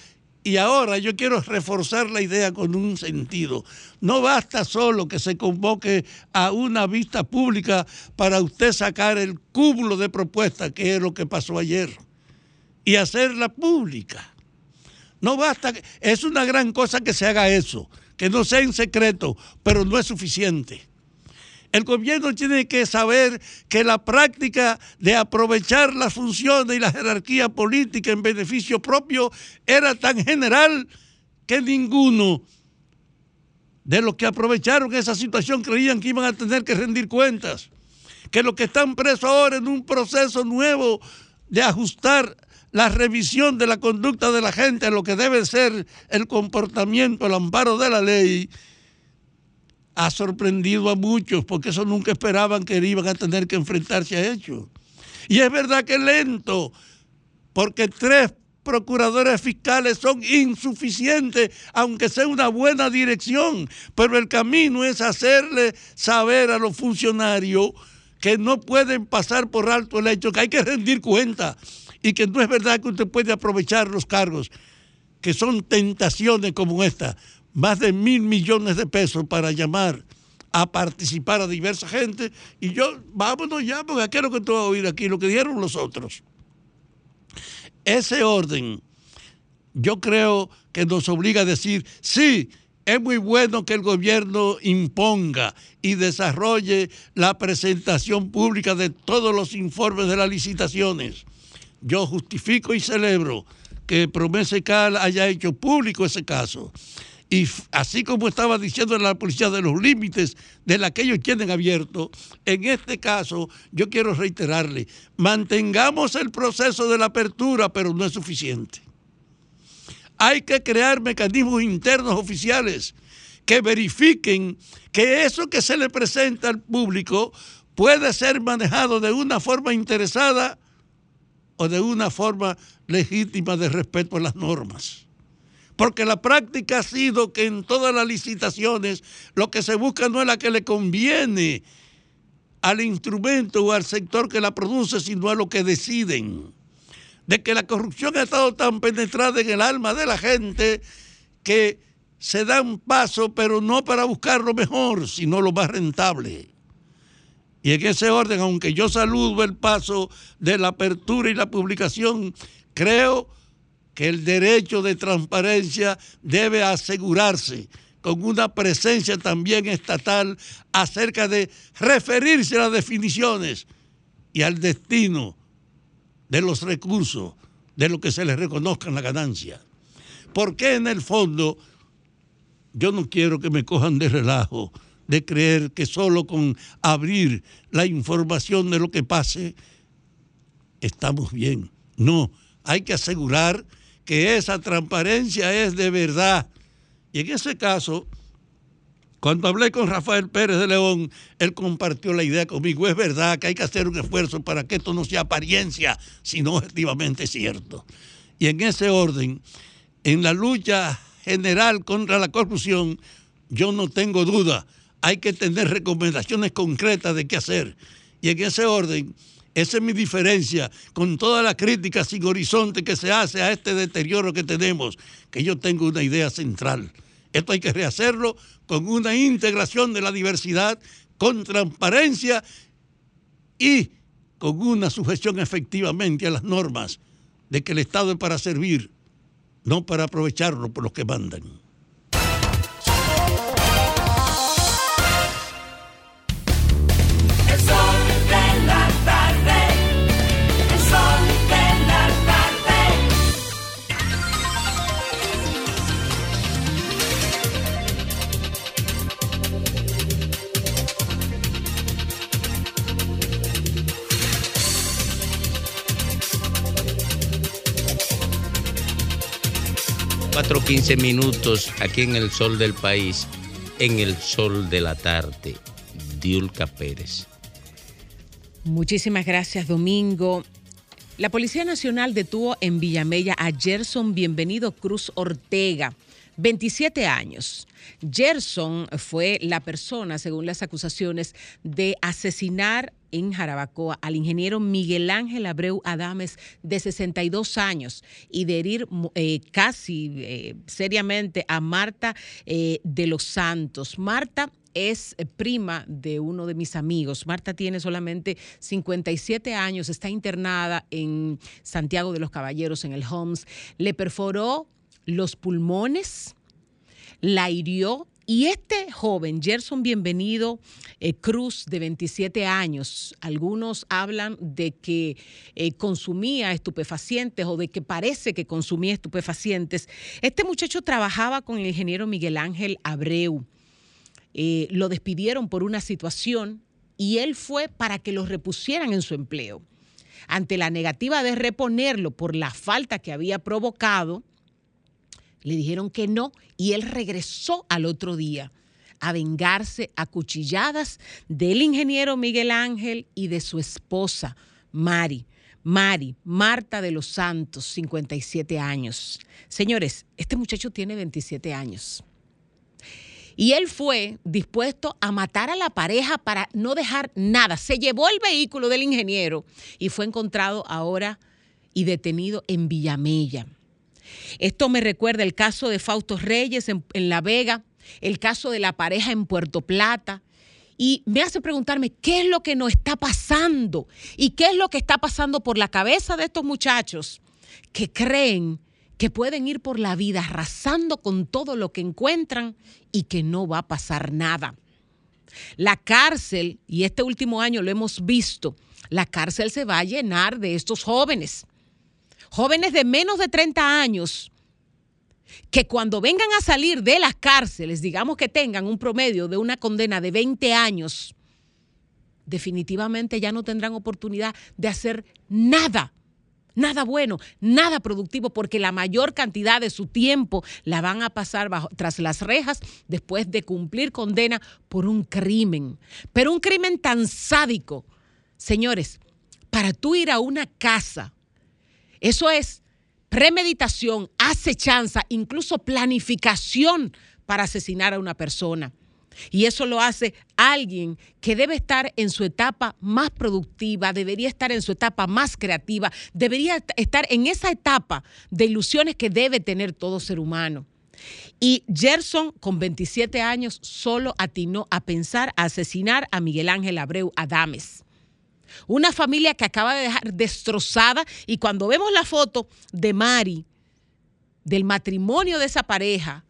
y ahora yo quiero reforzar la idea con un sentido. No basta solo que se convoque a una vista pública para usted sacar el cúmulo de propuestas, que es lo que pasó ayer, y hacerla pública. No basta, es una gran cosa que se haga eso, que no sea en secreto, pero no es suficiente. El gobierno tiene que saber que la práctica de aprovechar las funciones y la jerarquía política en beneficio propio era tan general que ninguno de los que aprovecharon esa situación creían que iban a tener que rendir cuentas. Que los que están presos ahora en un proceso nuevo de ajustar la revisión de la conducta de la gente a lo que debe ser el comportamiento, el amparo de la ley, ha sorprendido a muchos porque eso nunca esperaban que iban a tener que enfrentarse a ello. Y es verdad que lento, porque tres procuradores fiscales son insuficientes, aunque sea una buena dirección, pero el camino es hacerle saber a los funcionarios que no pueden pasar por alto el hecho, que hay que rendir cuenta y que no es verdad que usted puede aprovechar los cargos, que son tentaciones como esta, más de mil millones de pesos para llamar a participar a diversa gente. Y yo, vámonos ya, porque es lo que tú vas a oír aquí, lo que dijeron los otros. Ese orden, yo creo que nos obliga a decir, sí, es muy bueno que el gobierno imponga y desarrolle la presentación pública de todos los informes de las licitaciones. Yo justifico y celebro que Promesecal haya hecho público ese caso. Y así como estaba diciendo la policía de los límites de la que ellos tienen abierto, en este caso yo quiero reiterarle, mantengamos el proceso de la apertura, pero no es suficiente. Hay que crear mecanismos internos oficiales que verifiquen que eso que se le presenta al público puede ser manejado de una forma interesada o de una forma legítima de respeto a las normas. Porque la práctica ha sido que en todas las licitaciones lo que se busca no es la que le conviene al instrumento o al sector que la produce, sino a lo que deciden. De que la corrupción ha estado tan penetrada en el alma de la gente que se dan paso, pero no para buscar lo mejor, sino lo más rentable. Y en ese orden, aunque yo saludo el paso de la apertura y la publicación, creo que el derecho de transparencia debe asegurarse con una presencia también estatal acerca de referirse a las definiciones y al destino de los recursos, de lo que se les reconozca en la ganancia. Porque en el fondo yo no quiero que me cojan de relajo de creer que solo con abrir la información de lo que pase estamos bien. No, hay que asegurar que esa transparencia es de verdad. Y en ese caso, cuando hablé con Rafael Pérez de León, él compartió la idea conmigo. Es verdad que hay que hacer un esfuerzo para que esto no sea apariencia, sino objetivamente cierto. Y en ese orden, en la lucha general contra la corrupción, yo no tengo duda. Hay que tener recomendaciones concretas de qué hacer. Y en ese orden, esa es mi diferencia con toda la crítica sin horizonte que se hace a este deterioro que tenemos, que yo tengo una idea central. Esto hay que rehacerlo con una integración de la diversidad, con transparencia y con una sujeción efectivamente a las normas de que el Estado es para servir, no para aprovecharlo por los que mandan.
4.15 minutos aquí en el sol del país, en el sol de la tarde. Diulca Pérez.
Muchísimas gracias, Domingo. La Policía Nacional detuvo en Villamella a Gerson Bienvenido Cruz Ortega 27 años. Gerson fue la persona, según las acusaciones, de asesinar en Jarabacoa al ingeniero Miguel Ángel Abreu Adames, de 62 años, y de herir eh, casi eh, seriamente a Marta eh, de los Santos. Marta es prima de uno de mis amigos. Marta tiene solamente 57 años, está internada en Santiago de los Caballeros, en el Homs. Le perforó los pulmones, la hirió y este joven, Gerson Bienvenido eh, Cruz, de 27 años, algunos hablan de que eh, consumía estupefacientes o de que parece que consumía estupefacientes. Este muchacho trabajaba con el ingeniero Miguel Ángel Abreu. Eh, lo despidieron por una situación y él fue para que lo repusieran en su empleo. Ante la negativa de reponerlo por la falta que había provocado, le dijeron que no y él regresó al otro día a vengarse a cuchilladas del ingeniero Miguel Ángel y de su esposa, Mari. Mari, Marta de los Santos, 57 años. Señores, este muchacho tiene 27 años. Y él fue dispuesto a matar a la pareja para no dejar nada. Se llevó el vehículo del ingeniero y fue encontrado ahora y detenido en Villamella. Esto me recuerda el caso de Fausto Reyes en, La Vega, el caso de la pareja en Puerto Plata. Y me hace preguntarme qué es lo que nos está pasando y qué es lo que está pasando por la cabeza de estos muchachos que creen que pueden ir por la vida arrasando con todo lo que encuentran y que no va a pasar nada. La cárcel, y este último año lo hemos visto, la cárcel se va a llenar de estos jóvenes. Jóvenes de menos de 30 años que cuando vengan a salir de las cárceles, digamos que tengan un promedio de una condena de 20 años, definitivamente ya no tendrán oportunidad de hacer nada, nada bueno, nada productivo, porque la mayor cantidad de su tiempo la van a pasar bajo, tras las rejas después de cumplir condena por un crimen. Pero un crimen tan sádico. Señores, para tú ir a una casa, eso es premeditación, acechanza, incluso planificación para asesinar a una persona. Y eso lo hace alguien que debe estar en su etapa más productiva, debería estar en su etapa más creativa, debería estar en esa etapa de ilusiones que debe tener todo ser humano. Y Gerson, con 27 años, solo atinó a pensar asesinar a Miguel Ángel Abreu Adames. Una familia que acaba de dejar destrozada y cuando vemos la foto de Mari, del matrimonio de esa pareja,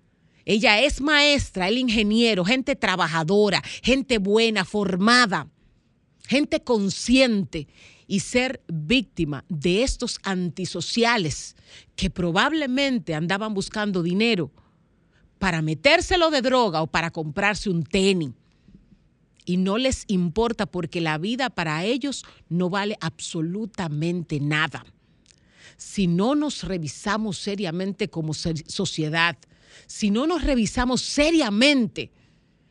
ella es maestra, el ingeniero, gente trabajadora, gente buena, formada, gente consciente y ser víctima de estos antisociales que probablemente andaban buscando dinero para metérselo de droga o para comprarse un tenis. Y no les importa porque la vida para ellos no vale absolutamente nada. Si no nos revisamos seriamente como sociedad, si no nos revisamos seriamente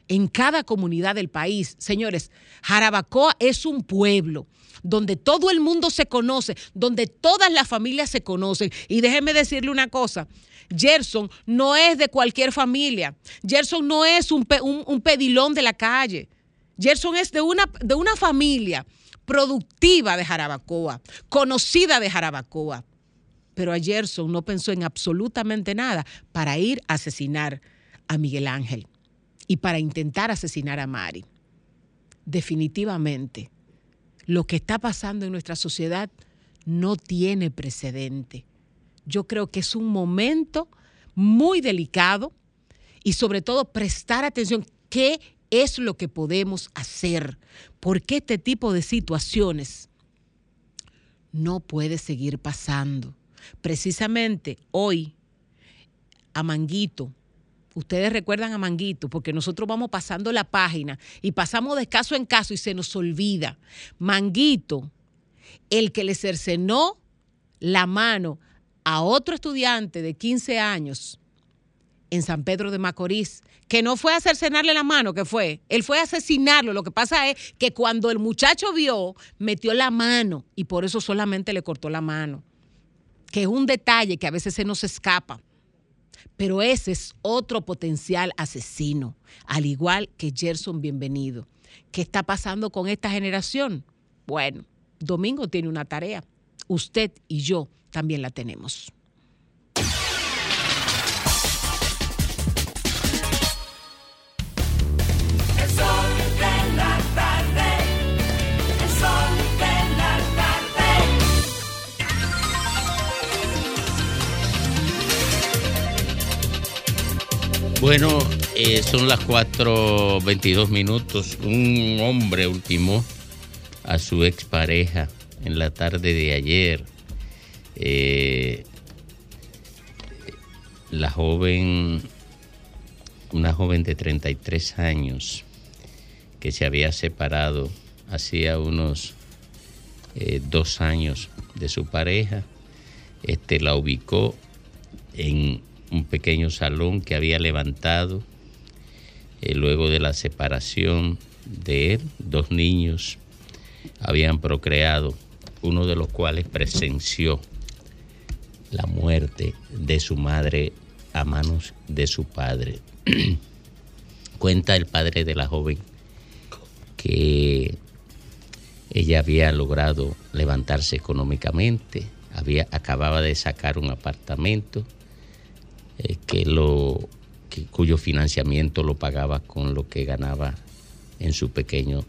en cada comunidad del país, señores, Jarabacoa es un pueblo donde todo el mundo se conoce, donde todas las familias se conocen. Y déjeme decirle una cosa, Gerson no es de cualquier familia, Gerson no es un, un pedilón de la calle, Gerson es de una, de una familia productiva de Jarabacoa, conocida de Jarabacoa. Pero a Gerson no pensó en absolutamente nada para ir a asesinar a Miguel Ángel y para intentar asesinar a Mari. Definitivamente, lo que está pasando en nuestra sociedad no tiene precedente. Yo creo que es un momento muy delicado y sobre todo prestar atención qué es lo que podemos hacer, porque este tipo de situaciones no puede seguir pasando. Precisamente hoy, a Manguito, ustedes recuerdan a Manguito, porque nosotros vamos pasando la página y pasamos de caso en caso y se nos olvida. Manguito, el que le cercenó la mano a otro estudiante de 15 años en San Pedro de Macorís, que no fue a cercenarle la mano, que fue, él fue a asesinarlo. Lo que pasa es que cuando el muchacho vio, metió la mano y por eso solamente le cortó la mano que es un detalle que a veces se nos escapa. Pero ese es otro potencial asesino, al igual que Gerson Bienvenido. ¿Qué está pasando con esta generación? Bueno, Domingo tiene una tarea. Usted y yo también la tenemos.
Bueno, eh, son las 4.22 minutos. Un hombre ultimó a su expareja en la tarde de ayer. Eh, la joven, una joven de 33 años que se había separado hacía unos eh, dos años de su pareja, este, la ubicó en un pequeño salón que había levantado eh, luego de la separación de él. Dos niños habían procreado, uno de los cuales presenció la muerte de su madre a manos de su padre. Cuenta el padre de la joven que ella había logrado levantarse económicamente, había, acababa de sacar un apartamento eh, que lo, cuyo financiamiento lo pagaba con lo que ganaba en su pequeño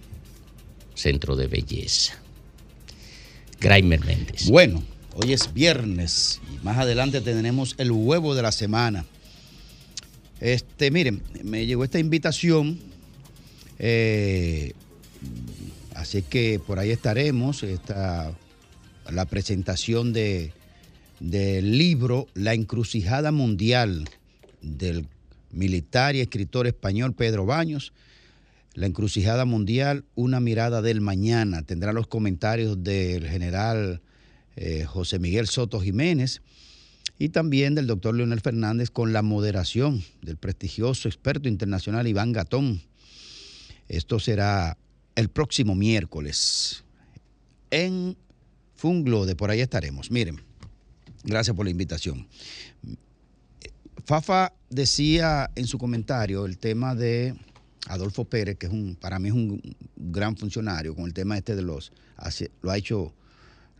centro de belleza. Graimer Méndez.
Bueno, hoy es viernes y más adelante tendremos el huevo de la semana. Este, miren, me llegó esta invitación. eh, así que por ahí estaremos. Esta, la presentación de, del libro La encrucijada mundial del militar y escritor español Pedro Baños. La encrucijada mundial, una mirada del mañana. Tendrá los comentarios del general eh, José Miguel Soto Jiménez y también del doctor Leonel Fernández con la moderación del prestigioso experto internacional Iván Gatón. Esto será el próximo miércoles en Funglo, de por ahí estaremos. Miren, gracias por la invitación. Fafa decía en su comentario el tema de Adolfo Pérez, que es un, para mí es un gran funcionario, con el tema este de los, lo ha hecho,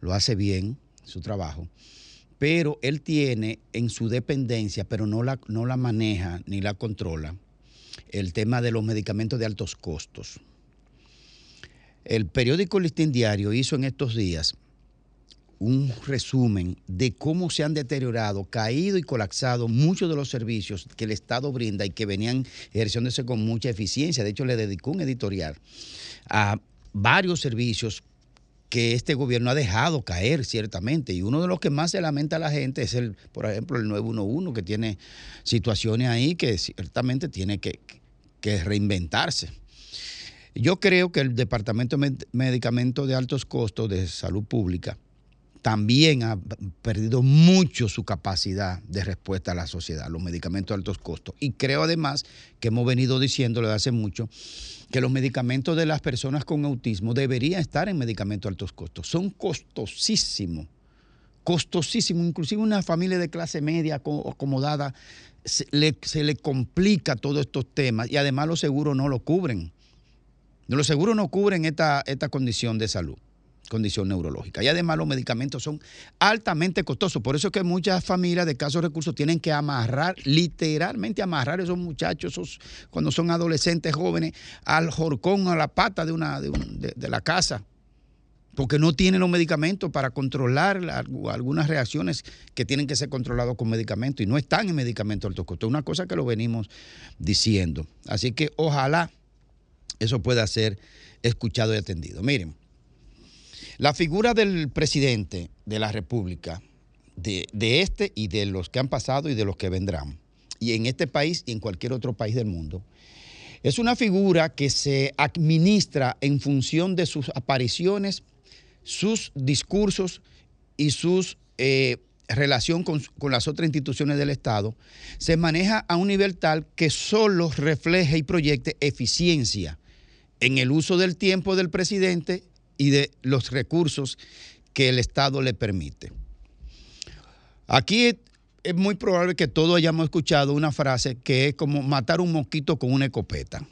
lo hace bien su trabajo, pero él tiene en su dependencia, pero no la, no la maneja ni la controla, el tema de los medicamentos de altos costos. El periódico Listín Diario hizo en estos días un resumen de cómo se han deteriorado, caído y colapsado muchos de los servicios que el Estado brinda y que venían ejerciéndose con mucha eficiencia. De hecho, le dedicó un editorial a varios servicios que este gobierno ha dejado caer ciertamente y uno de los que más se lamenta a la gente es el, por ejemplo, el 911 que tiene situaciones ahí que ciertamente tiene que, que reinventarse. Yo creo que el Departamento de Med- Medicamentos de Altos Costos de Salud Pública también ha perdido mucho su capacidad de respuesta a la sociedad, los medicamentos de altos costos. Y creo además que hemos venido diciéndolo desde hace mucho, que los medicamentos de las personas con autismo deberían estar en medicamentos de altos costos. Son costosísimos, costosísimos. Inclusive una familia de clase media aco- acomodada se le, se le complica todos estos temas y además los seguros no lo cubren. Los seguros no cubren esta, esta condición de salud, condición neurológica. Y además los medicamentos son altamente costosos. Por eso es que muchas familias de escasos recursos tienen que amarrar, literalmente amarrar a esos muchachos, esos, cuando son adolescentes jóvenes, al jorcón, a la pata de, una, de, la casa. Porque no tienen los medicamentos para controlar la- algunas reacciones que tienen que ser controlados con medicamentos y no están en medicamentos altos costos. Una cosa que lo venimos diciendo. Así que ojalá eso pueda ser escuchado y atendido. Miren, la figura del presidente de la República, de, este y de los que han pasado y de los que vendrán, y en este país y en cualquier otro país del mundo, es una figura que se administra en función de sus apariciones, sus discursos y sus eh, relación con, con las otras instituciones del Estado, se maneja a un nivel tal que solo refleja y proyecte eficiencia en el uso del tiempo del presidente y de los recursos que el Estado le permite. Aquí es, muy probable que todos hayamos escuchado una frase que es como matar un mosquito con una escopeta.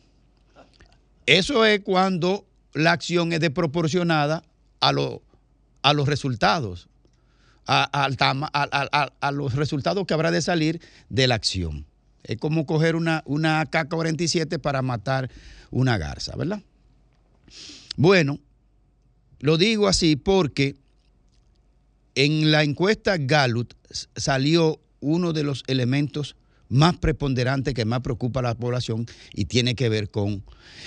Eso es cuando la acción es desproporcionada a, lo- a los resultados, a- a- a los resultados que habrá de salir de la acción. Es como coger una, una AK-47 para matar una garza, ¿verdad? Bueno, lo digo así porque en la encuesta Gallup salió uno de los elementos más preponderantes que más preocupa a la población y tiene que ver con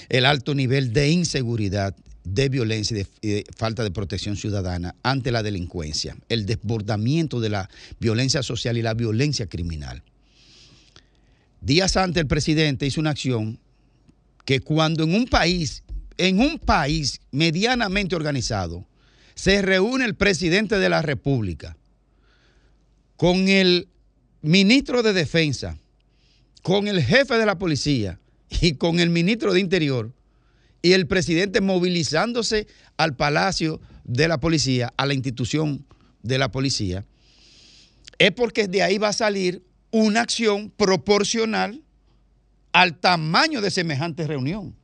el alto nivel de inseguridad, de violencia y de, y de falta de protección ciudadana ante la delincuencia, el desbordamiento de la violencia social y la violencia criminal. Días antes el presidente hizo una acción que cuando en un país, en un país medianamente organizado, se reúne el presidente de la República con el ministro de Defensa, con el jefe de la policía y con el ministro de Interior, y el presidente movilizándose al palacio de la policía, a la institución de la policía, es porque de ahí va a salir una acción proporcional al tamaño de semejante reunión.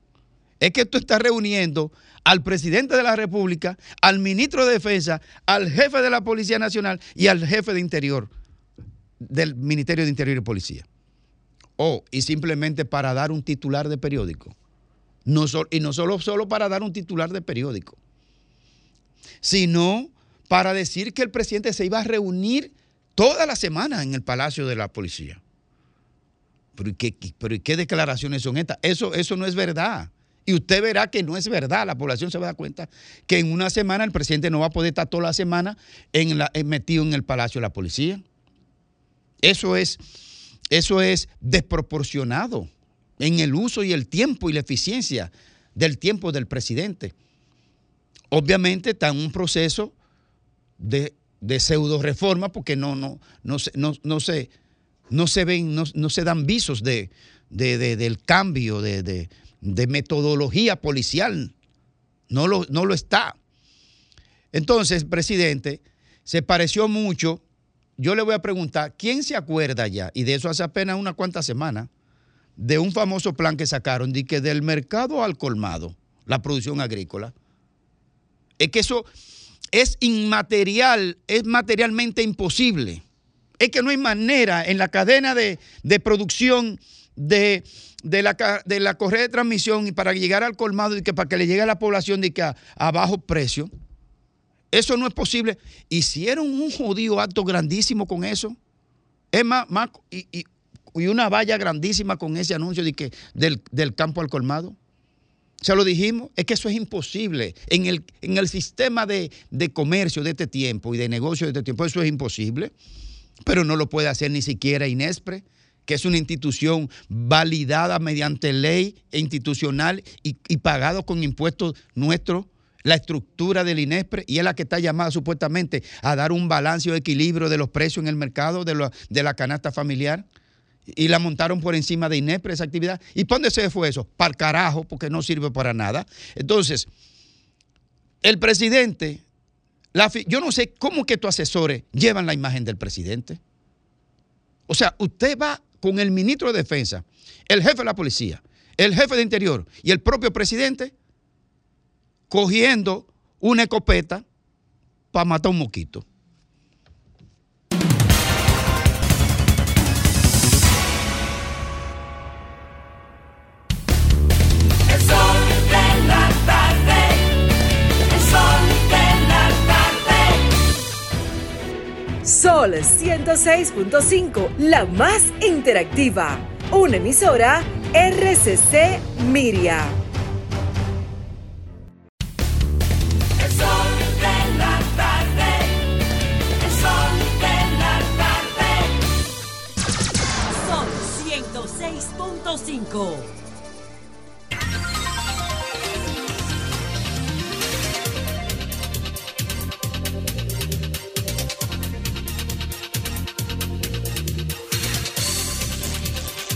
Es que tú estás reuniendo al presidente de la República, al ministro de Defensa, al jefe de la Policía Nacional y al jefe de Interior del Ministerio de Interior y Policía. O, y simplemente para dar un titular de periódico. No sol- y no solo, solo para dar un titular de periódico, sino para decir que el presidente se iba a reunir toda la semana en el Palacio de la Policía. Pero ¿y qué, pero ¿y qué declaraciones son estas? Eso, eso no es verdad. Y usted verá que no es verdad. La población se va a dar cuenta que en una semana el presidente no va a poder estar toda la semana en en- metido en el Palacio de la Policía. Eso es, eso es desproporcionado en el uso y el tiempo y la eficiencia del tiempo del presidente. Obviamente está en un proceso de de pseudo reforma porque no, no, no, se, no, no se, no se ven, no, no se dan visos de- de- del cambio de, de- metodología policial. No lo, no lo está. Entonces, presidente, se pareció mucho. Yo le voy a preguntar, ¿quién se acuerda ya? Y de eso hace apenas unas cuantas semanas, de un famoso plan que sacaron, de que del mercado al colmado, la producción agrícola. Es que eso es inmaterial, es materialmente imposible. Es que no hay manera en la cadena de, de producción de, de la, de la correa de transmisión y para llegar al colmado y que para que le llegue a la población de que a, bajo precio. Eso no es posible. Hicieron un jodido acto grandísimo con eso. Es más, más- y, y- y una valla grandísima con ese anuncio de que del, del campo al colmado. Se lo dijimos, es que eso es imposible. En el, en el sistema de, de comercio de este tiempo y de negocio de este tiempo, eso es imposible. Pero no lo puede hacer ni siquiera Inespre, que es una institución validada mediante ley e institucional y, pagado con impuestos nuestros, la estructura del Inespre, y es la que está llamada supuestamente a dar un balance o equilibrio de los precios en el mercado de, la- canasta familiar y la montaron por encima de INEPRE esa actividad. ¿Y dónde se fue eso? Para carajo, porque no sirve para nada. Entonces, el presidente, yo no sé cómo que tus asesores llevan la imagen del presidente. O sea, usted va con el ministro de Defensa, el jefe de la policía, el jefe de Interior y el propio presidente cogiendo una escopeta para matar un moquito.
Sol
106.5, la más interactiva. Una emisora RCC Miria.
El sol de la tarde, el sol de la tarde.
Sol 106.5.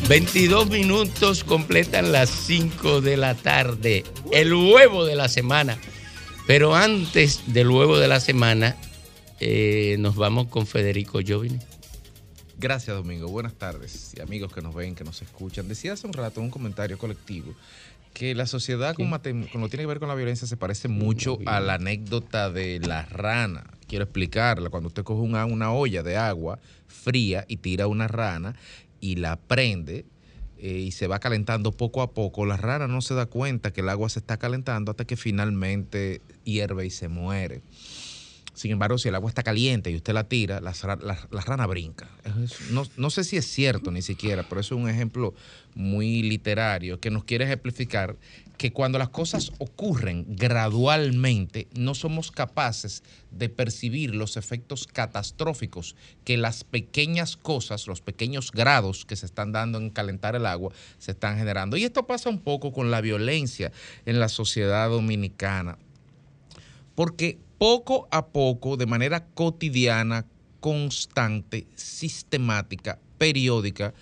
22 minutos completan las 5 de la tarde. El huevo de la semana. Pero antes del huevo de la semana, eh, nos vamos con Federico Jovine.
Gracias, Domingo. Buenas tardes. Y amigos que nos ven, que nos escuchan. Decía hace un rato en un comentario colectivo que la sociedad con, lo que tiene que ver con la violencia se parece mucho a la anécdota de la rana. Quiero explicarla. Cuando usted coge una, una olla de agua fría y tira una rana y la prende eh, y se va calentando poco a poco, la rana no se da cuenta que el agua se está calentando hasta que finalmente hierve y se muere. Sin embargo, si el agua está caliente y usted la tira, la, la- la rana brinca. No, no sé si es cierto ni siquiera, pero eso es un ejemplo muy literario que nos quiere ejemplificar que cuando las cosas ocurren gradualmente, no somos capaces de percibir los efectos catastróficos que las pequeñas cosas, los pequeños grados que se están dando en calentar el agua, se están generando. Y esto pasa un poco con la violencia en la sociedad dominicana porque poco a poco, de manera cotidiana, constante, sistemática, periódica,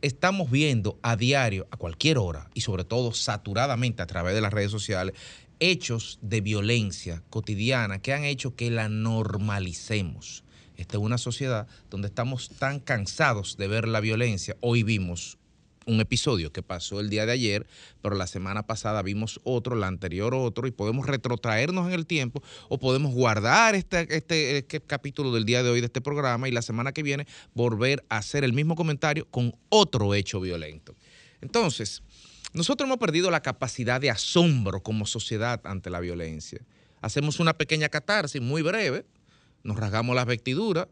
estamos viendo a diario, a cualquier hora y sobre todo saturadamente a través de las redes sociales, hechos de violencia cotidiana que han hecho que la normalicemos. Esta es una sociedad donde estamos tan cansados de ver la violencia. Hoy vimos un episodio que pasó el día de ayer, pero la semana pasada vimos otro, la anterior otro, y podemos retrotraernos en el tiempo o podemos guardar este, este, este capítulo del día de hoy de este programa y la semana que viene volver a hacer el mismo comentario con otro hecho violento. Entonces, nosotros hemos perdido la capacidad de asombro como sociedad ante la violencia. Hacemos una pequeña catarsis muy breve, nos rasgamos las vestiduras,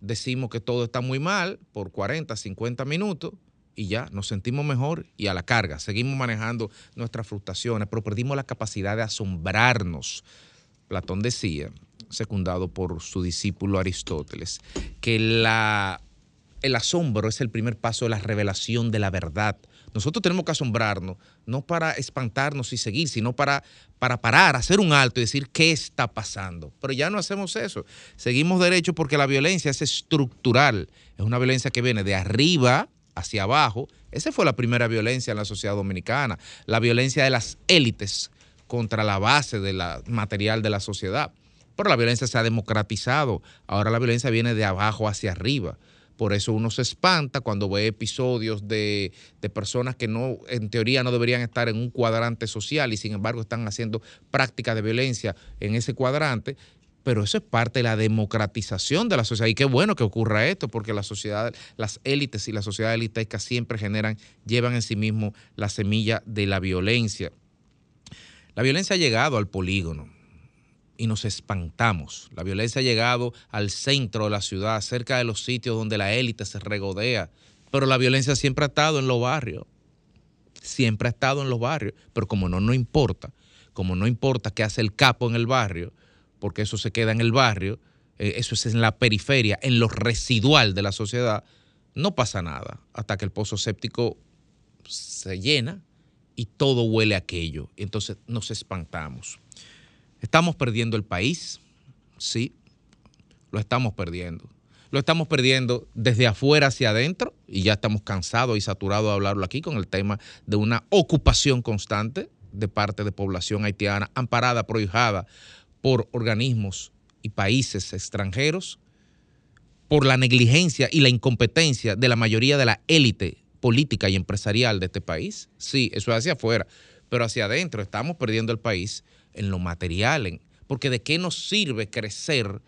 decimos que todo está muy mal por 40, 50 minutos y ya nos sentimos mejor y a la carga. Seguimos manejando nuestras frustraciones, pero perdimos la capacidad de asombrarnos. Platón decía, secundado por su discípulo Aristóteles, que la, el asombro es el primer paso de la revelación de la verdad, Nosotros tenemos que asombrarnos, no para espantarnos y seguir, sino para, para parar, hacer un alto y decir qué está pasando. Pero ya no hacemos eso. Seguimos derecho porque la violencia es estructural. Es una violencia que viene de arriba hacia abajo. Esa fue la primera violencia en la sociedad dominicana. La violencia de las élites contra la base del material de la sociedad. Pero la violencia se ha democratizado. Ahora la violencia viene de abajo hacia arriba. Por eso uno se espanta cuando ve episodios de, de, personas que no, en teoría no deberían estar en un cuadrante social y sin embargo están haciendo prácticas de violencia en ese cuadrante. Pero eso es parte de la democratización de la sociedad. Y qué bueno que ocurra esto, porque la sociedad, las élites y la sociedad elitesca siempre generan, llevan en sí mismo la semilla de la violencia. La violencia ha llegado al polígono y nos espantamos. La violencia ha llegado al centro de la ciudad, cerca de los sitios donde la élite se regodea. Pero la violencia siempre ha estado en los barrios. Siempre ha estado en los barrios. Pero como no nos importa, como no importa qué hace el capo en el barrio, porque eso se queda en el barrio, eh, eso es en la periferia, en lo residual de la sociedad, no pasa nada hasta que el pozo séptico se llena y todo huele a aquello. Entonces nos espantamos. Estamos perdiendo el país, sí, lo estamos perdiendo. Lo estamos perdiendo desde afuera hacia adentro y ya estamos cansados y saturados de hablarlo aquí con el tema de una ocupación constante de parte de población haitiana amparada, prohijada por organismos y países extranjeros, por la negligencia y la incompetencia de la mayoría de la élite política y empresarial de este país. Sí, eso es hacia afuera, pero hacia adentro estamos perdiendo el país en lo material, en, porque de qué nos sirve crecer,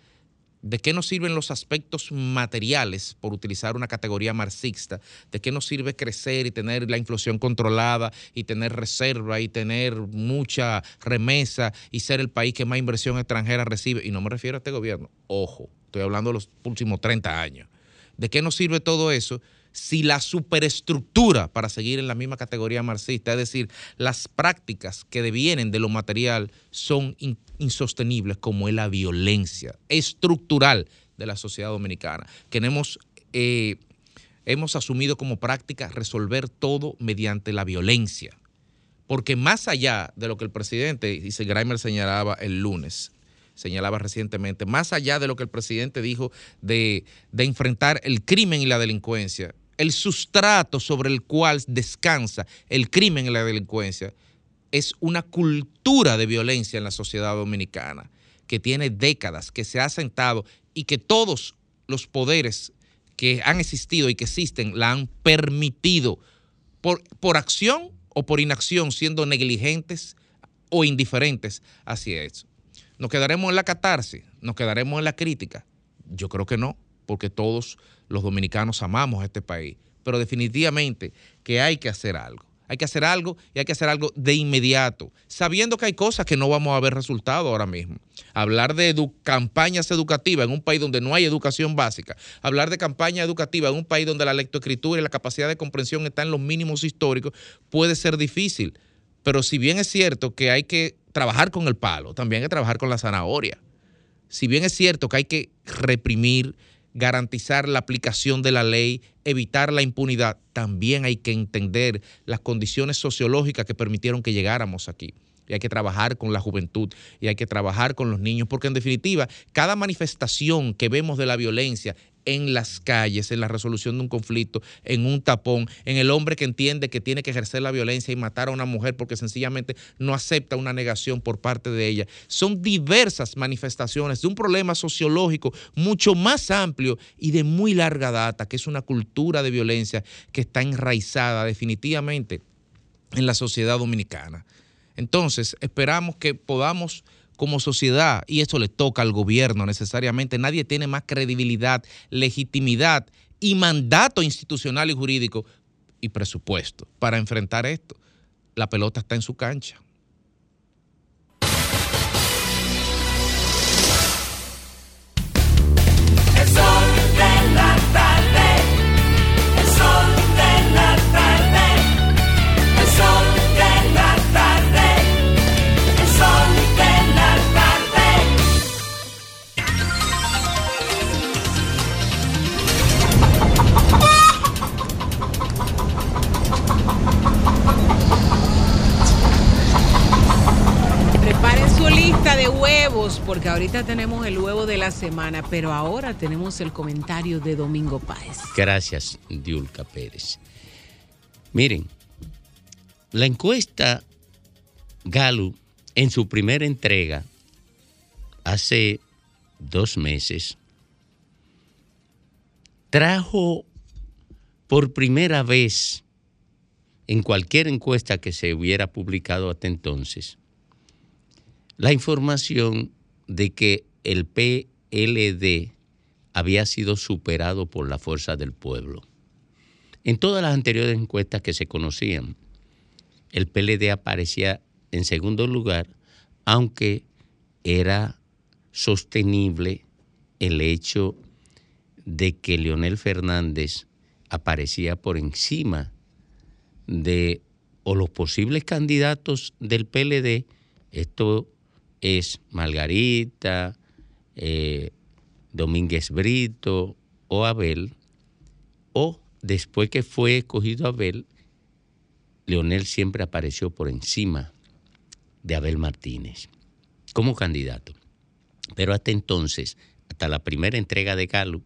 de qué nos sirven los aspectos materiales, por utilizar una categoría marxista, de qué nos sirve crecer y tener la inflación controlada y tener reserva y tener mucha remesa y ser el país que más inversión extranjera recibe. Y no me refiero a este gobierno, ojo, estoy hablando de los últimos 30 años. ¿De qué nos sirve todo eso? Si la superestructura, para seguir en la misma categoría marxista, es decir, las prácticas que devienen de lo material son insostenibles, como es la violencia estructural de la sociedad dominicana, que hemos, eh, hemos asumido como práctica resolver todo mediante la violencia. Porque más allá de lo que el presidente, dice Grimer señalaba el lunes, señalaba recientemente, más allá de lo que el presidente dijo de, de enfrentar el crimen y la delincuencia, el sustrato sobre el cual descansa el crimen y la delincuencia es una cultura de violencia en la sociedad dominicana que tiene décadas, que se ha sentado y que todos los poderes que han existido y que existen la han permitido por, por acción o por inacción, siendo negligentes o indiferentes hacia eso. ¿Nos quedaremos en la catarsis? ¿Nos quedaremos en la crítica? Yo creo que no, porque todos los dominicanos amamos a este país, pero definitivamente que hay que hacer algo. Hay que hacer algo y hay que hacer algo de inmediato, sabiendo que hay cosas que no vamos a ver resultado ahora mismo. Hablar de campañas educativas en un país donde no hay educación básica, hablar de campaña educativa en un país donde la lectoescritura y la capacidad de comprensión están en los mínimos históricos, puede ser difícil. Pero si bien es cierto que hay que trabajar con el palo, también hay que trabajar con la zanahoria. Si bien es cierto que hay que reprimir, garantizar la aplicación de la ley, evitar la impunidad, también hay que entender las condiciones sociológicas que permitieron que llegáramos aquí. Y hay que trabajar con la juventud y hay que trabajar con los niños, porque en definitiva, cada manifestación que vemos de la violencia en las calles, en la resolución de un conflicto, en un tapón, en el hombre que entiende que tiene que ejercer la violencia y matar a una mujer porque sencillamente no acepta una negación por parte de ella. Son diversas manifestaciones de un problema sociológico mucho más amplio y de muy larga data, que es una cultura de violencia que está enraizada definitivamente en la sociedad dominicana. Entonces, esperamos que podamos como sociedad, y eso le toca al gobierno necesariamente, nadie tiene más credibilidad, legitimidad y mandato institucional y jurídico y presupuesto para enfrentar esto. La pelota está en su cancha.
Huevos, porque ahorita tenemos el huevo de la semana, pero ahora tenemos el comentario de Domingo Páez.
Gracias, Diulca Pérez. Miren, la encuesta Gallup en su primera entrega hace dos meses trajo por primera vez en cualquier encuesta que se hubiera publicado hasta entonces la información de que el PLD había sido superado por la fuerza del pueblo. En todas las anteriores encuestas que se conocían, el PLD aparecía en segundo lugar, aunque era sostenible el hecho de que Leonel Fernández aparecía por encima de o los posibles candidatos del PLD, esto es Margarita, eh, Domínguez Brito o Abel, o después que fue escogido Abel, Leonel siempre apareció por encima de Abel Martínez como candidato. Pero hasta entonces, hasta la primera entrega de Galo,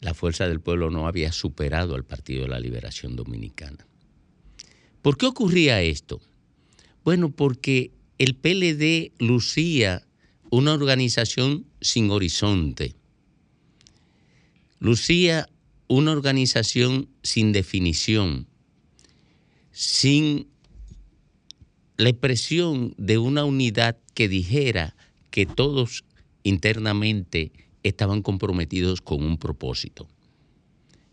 la Fuerza del Pueblo no había superado al Partido de la Liberación Dominicana. ¿Por qué ocurría esto? Bueno, porque el PLD lucía una organización sin horizonte, lucía una organización sin definición, sin la expresión de una unidad que dijera que todos internamente estaban comprometidos con un propósito.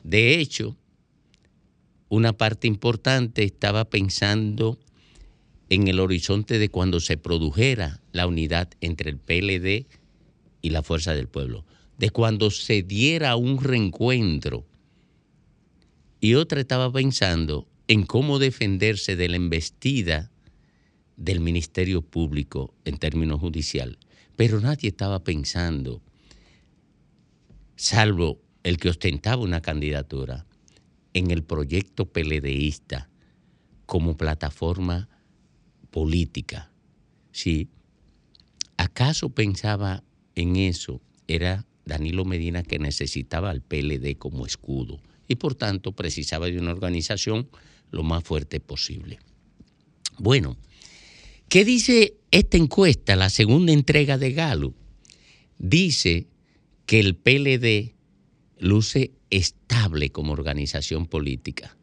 De hecho, una parte importante estaba pensando en el horizonte de cuando se produjera la unidad entre el PLD y la Fuerza del Pueblo, de cuando se diera un reencuentro. Y otra estaba pensando en cómo defenderse de la embestida del Ministerio Público en términos judicial. Pero nadie estaba pensando, salvo el que ostentaba una candidatura, en el proyecto PLDista como plataforma política. Si acaso pensaba en eso, era Danilo Medina que necesitaba al PLD como escudo y por tanto precisaba de una organización lo más fuerte posible. Bueno, ¿qué dice esta encuesta, la segunda entrega de Galo? Dice que el PLD luce estable como organización política.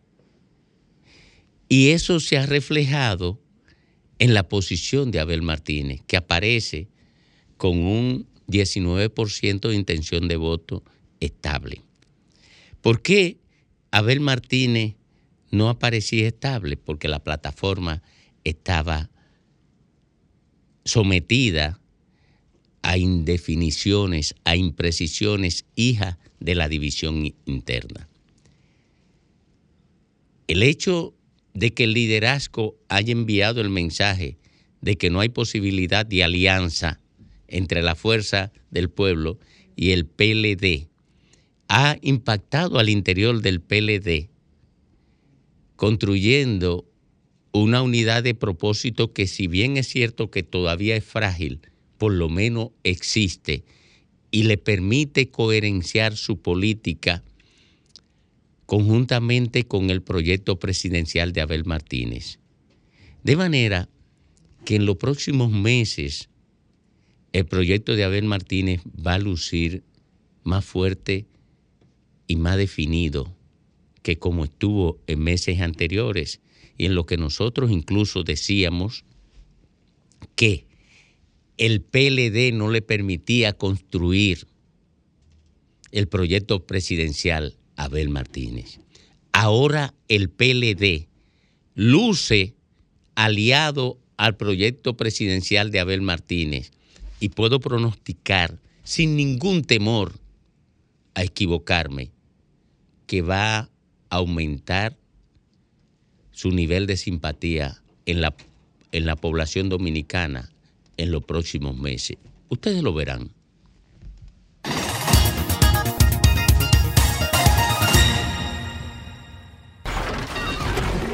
Y eso se ha reflejado en la posición de Abel Martínez, que aparece con un 19% de intención de voto estable. ¿Por qué Abel Martínez no aparecía estable? Porque la plataforma estaba sometida a indefiniciones, a imprecisiones, hija de la división interna. El hecho de que el liderazgo haya enviado el mensaje de que no hay posibilidad de alianza entre la fuerza del pueblo y el PLD ha impactado al interior del PLD, construyendo una unidad de propósito que si bien es cierto que todavía es frágil, por lo menos existe y le permite coherenciar su política conjuntamente con el proyecto presidencial de Abel Martínez. De manera que en los próximos meses el proyecto de Abel Martínez va a lucir más fuerte y más definido que como estuvo en meses anteriores y en lo que nosotros incluso decíamos que el PLD no le permitía construir el proyecto presidencial Abel Martínez. Ahora el PLD luce aliado al proyecto presidencial de Abel Martínez y puedo pronosticar sin ningún temor a equivocarme que va a aumentar su nivel de simpatía en la, en la población dominicana en los próximos meses. Ustedes lo verán.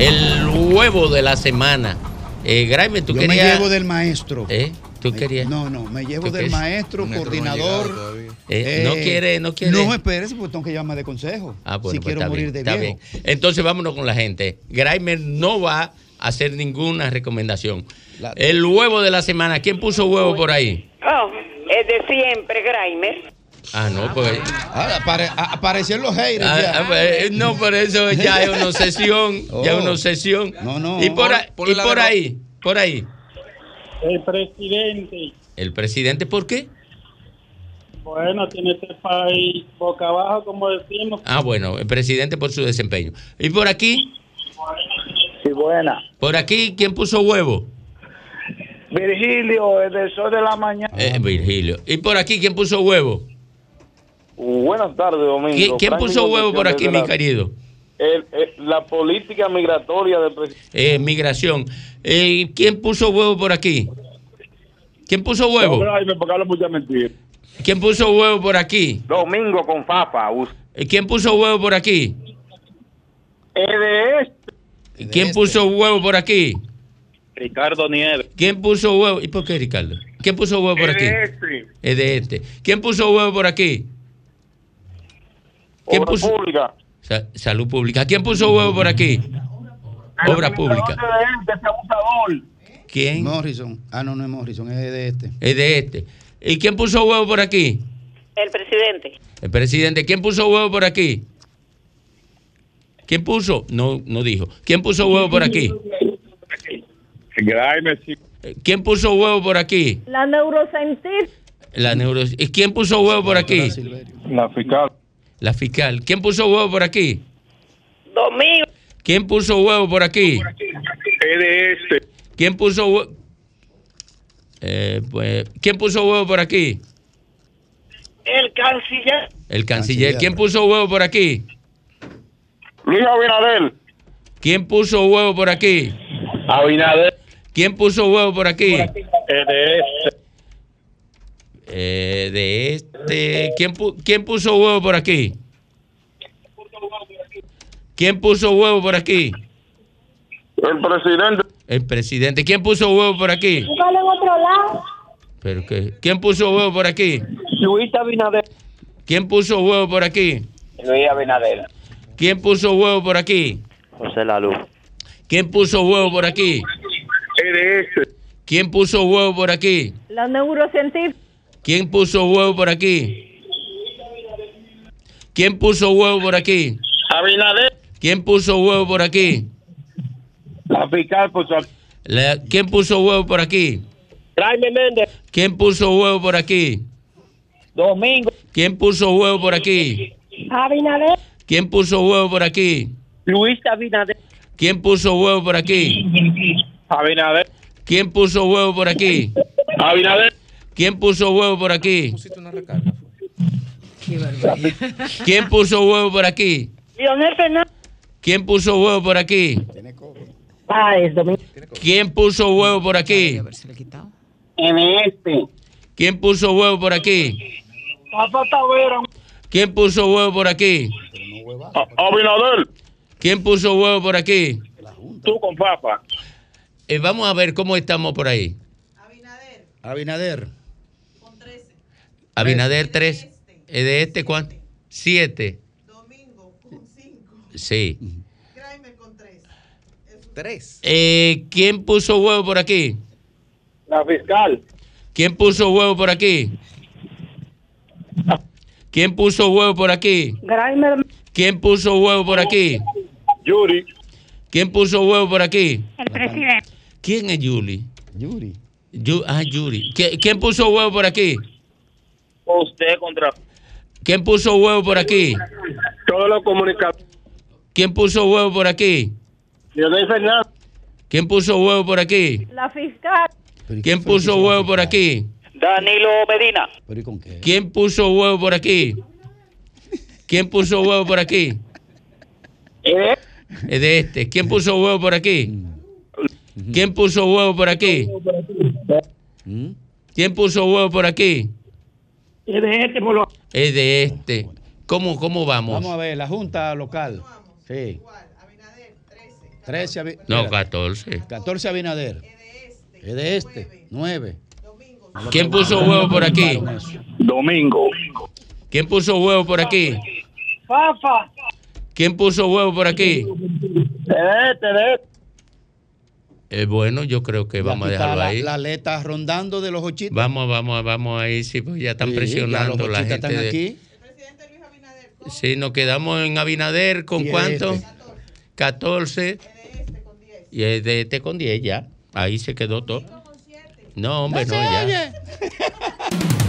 El huevo de la semana. Eh, Graeme, tú
Yo
querías.
me llevo del maestro.
¿Eh? ¿Tú querías?
No, no, me llevo
¿Tú
del maestro,
Un no
coordinador.
Eh, no quiere, no quiere.
No, espérese, porque tengo que llamar de consejo.
Ah, bueno,
si
pues
quiero
está
morir
bien,
de
está
viejo.
bien. Entonces vámonos con la gente. Graimer no va a hacer ninguna recomendación. El huevo de la semana. ¿Quién puso huevo por ahí?
Oh, es de siempre, Graimer.
Ah, no, pues.
Ah, apare- a- aparecieron los haters.
Ah,
ya.
ah, pues, no, por eso ya es una obsesión. Ya es una
Oh.
obsesión.
No, no.
Y por,
Ponle
y por ahí, por ahí.
El presidente,
El presidente, ¿por qué?
bueno, tiene este país boca abajo, como decimos.
Ah, bueno, el presidente por su desempeño. ¿Y por aquí?
Sí, buena.
¿Por aquí quién puso huevo?
Virgilio, el del sol de la mañana.
Eh, Virgilio. ¿Y por aquí quién puso huevo?
Buenas tardes, Domingo.
¿Quién, puso huevo por aquí, mi
la-
querido?
el- el- la política migratoria del presidente.
Eh, migración. Eh, ¿Quién puso huevo por aquí? ¿Quién puso huevo?
Jaime, porque.
¿Quién puso huevo por aquí?
Domingo con Fafa.
Eh, ¿Quién puso huevo por aquí?
Es de este.
¿Quién puso huevo por aquí?
Ricardo Nieves.
¿Quién puso huevo? ¿Y por qué, Ricardo? ¿Quién puso huevo por
Es
aquí?
de este.
Es de este. ¿Quién puso huevo por aquí? ¿Quién
Obra
puso?
pública.
Sa- salud pública. ¿Quién puso huevo por aquí? Obra pública.
De este abusador.
¿Quién?
Morrison. Ah, no, no es Morrison, es de este.
Es de este. ¿Y quién puso huevo por aquí?
El presidente.
El presidente. ¿Quién puso huevo por aquí? ¿Quién puso? No, no dijo. ¿Quién puso huevo por aquí? Eh, ¿Quién puso huevo por aquí?
La neurocientífica.
La neuro... ¿Y quién puso huevo por aquí?
La fiscal.
La fiscal. ¿Quién puso huevo por aquí?
Domingo.
¿Quién puso huevo por aquí?
Este.
¿Quién puso huevo? Eh, pues, ¿Quién puso huevo por aquí?
El canciller.
El canciller. ¿Quién puso huevo por aquí?
Luis Abinader.
¿Quién puso huevo por aquí?
Abinader.
¿Quién puso huevo por aquí?
Este.
Eh, de este. ¿Quién, pu- ¿Quién puso huevo por aquí? ¿Quién puso huevo por aquí?
El presidente.
El presidente. ¿Quién puso huevo por aquí?
En otro lado.
¿Pero qué? ¿Quién puso huevo por aquí?
Luis Abinader.
¿Quién puso huevo por aquí?
Luis Abinader.
¿Quién puso huevo por aquí?
José Lalu.
¿Quién puso huevo por aquí? ¿Quién puso huevo por aquí?
La neurocientífica.
¿Quién puso huevo por aquí? ¿Quién puso huevo por aquí?
Abinader.
¿Quién puso huevo por aquí?
La fiscal puso.
La- ¿Quién puso huevo por aquí?
Jaime Méndez.
¿Quién puso huevo por aquí?
Domingo.
¿Quién puso huevo por aquí?
Abinader.
¿Quién puso huevo por aquí?
Luis Abinader.
¿Quién puso huevo por aquí?
Abinader.
¿Quién puso huevo por aquí?
Abinader.
¿Quién puso huevo por aquí? ¿Quién puso huevo por aquí?
Leonel Fernández.
¿Quién puso huevo por aquí?
Ah.
¿Quién puso huevo por aquí?
Este.
¿Quién puso huevo por aquí?
Papá Tavera.
¿Quién puso huevo por aquí?
Abinader.
¿Quién puso huevo por aquí?
Tú con Fafa.
Eh, vamos a ver cómo estamos por ahí.
Abinader.
Abinader 3. ¿Es de este cuánto? 7. Sí.
Tres.
Eh, ¿Quién puso huevo por aquí?
La fiscal.
¿Quién puso huevo por aquí? ¿Quién puso huevo por aquí?
Graimer.
¿Quién puso huevo por aquí?
Yuri.
¿Quién puso huevo por aquí?
El presidente.
¿Quién es?
Yuri.
Yu- ah, Yuri. ¿Qui- ¿Quién puso huevo por aquí?
Usted contra
¿Quién puso huevo por aquí?
todos los comunicados.
¿Quién puso huevo por aquí?
Leonel Fernández.
¿Quién puso huevo por aquí?
La fiscal.
¿Quién puso huevo por aquí?
Danilo Medina.
¿Pero y con qué?
¿Quién puso huevo por aquí? ¿Quién puso huevo por aquí? Es de este. ¿Quién puso huevo por aquí? ¿Quién puso huevo por aquí? ¿Quién puso huevo por aquí?
Es de este, por lo-
Es de este. ¿Cómo, cómo vamos?
Vamos a ver, la Junta Local. Sí. 13 Abi-
No,
espera,
14.
14 Abinader. Es de este. 9.
¿Quién puso huevo por aquí?
Domingo.
¿Quién puso huevo por aquí?
Fafa.
¿Quién puso huevo por aquí?
De este, de este.
Eh, bueno, yo creo que vamos a dejarlo
la,
ahí.
la aleta rondando de los ochitas.
Vamos, vamos, vamos ahí, sí, pues ya están
Sí, ya
presionando
los
la gente.
están
de-
aquí.
Sí, nos quedamos en Abinader con
Y es
cuánto?
este.
14. Y es de este con 10 ya. Ahí se quedó todo. No, hombre, no, ya.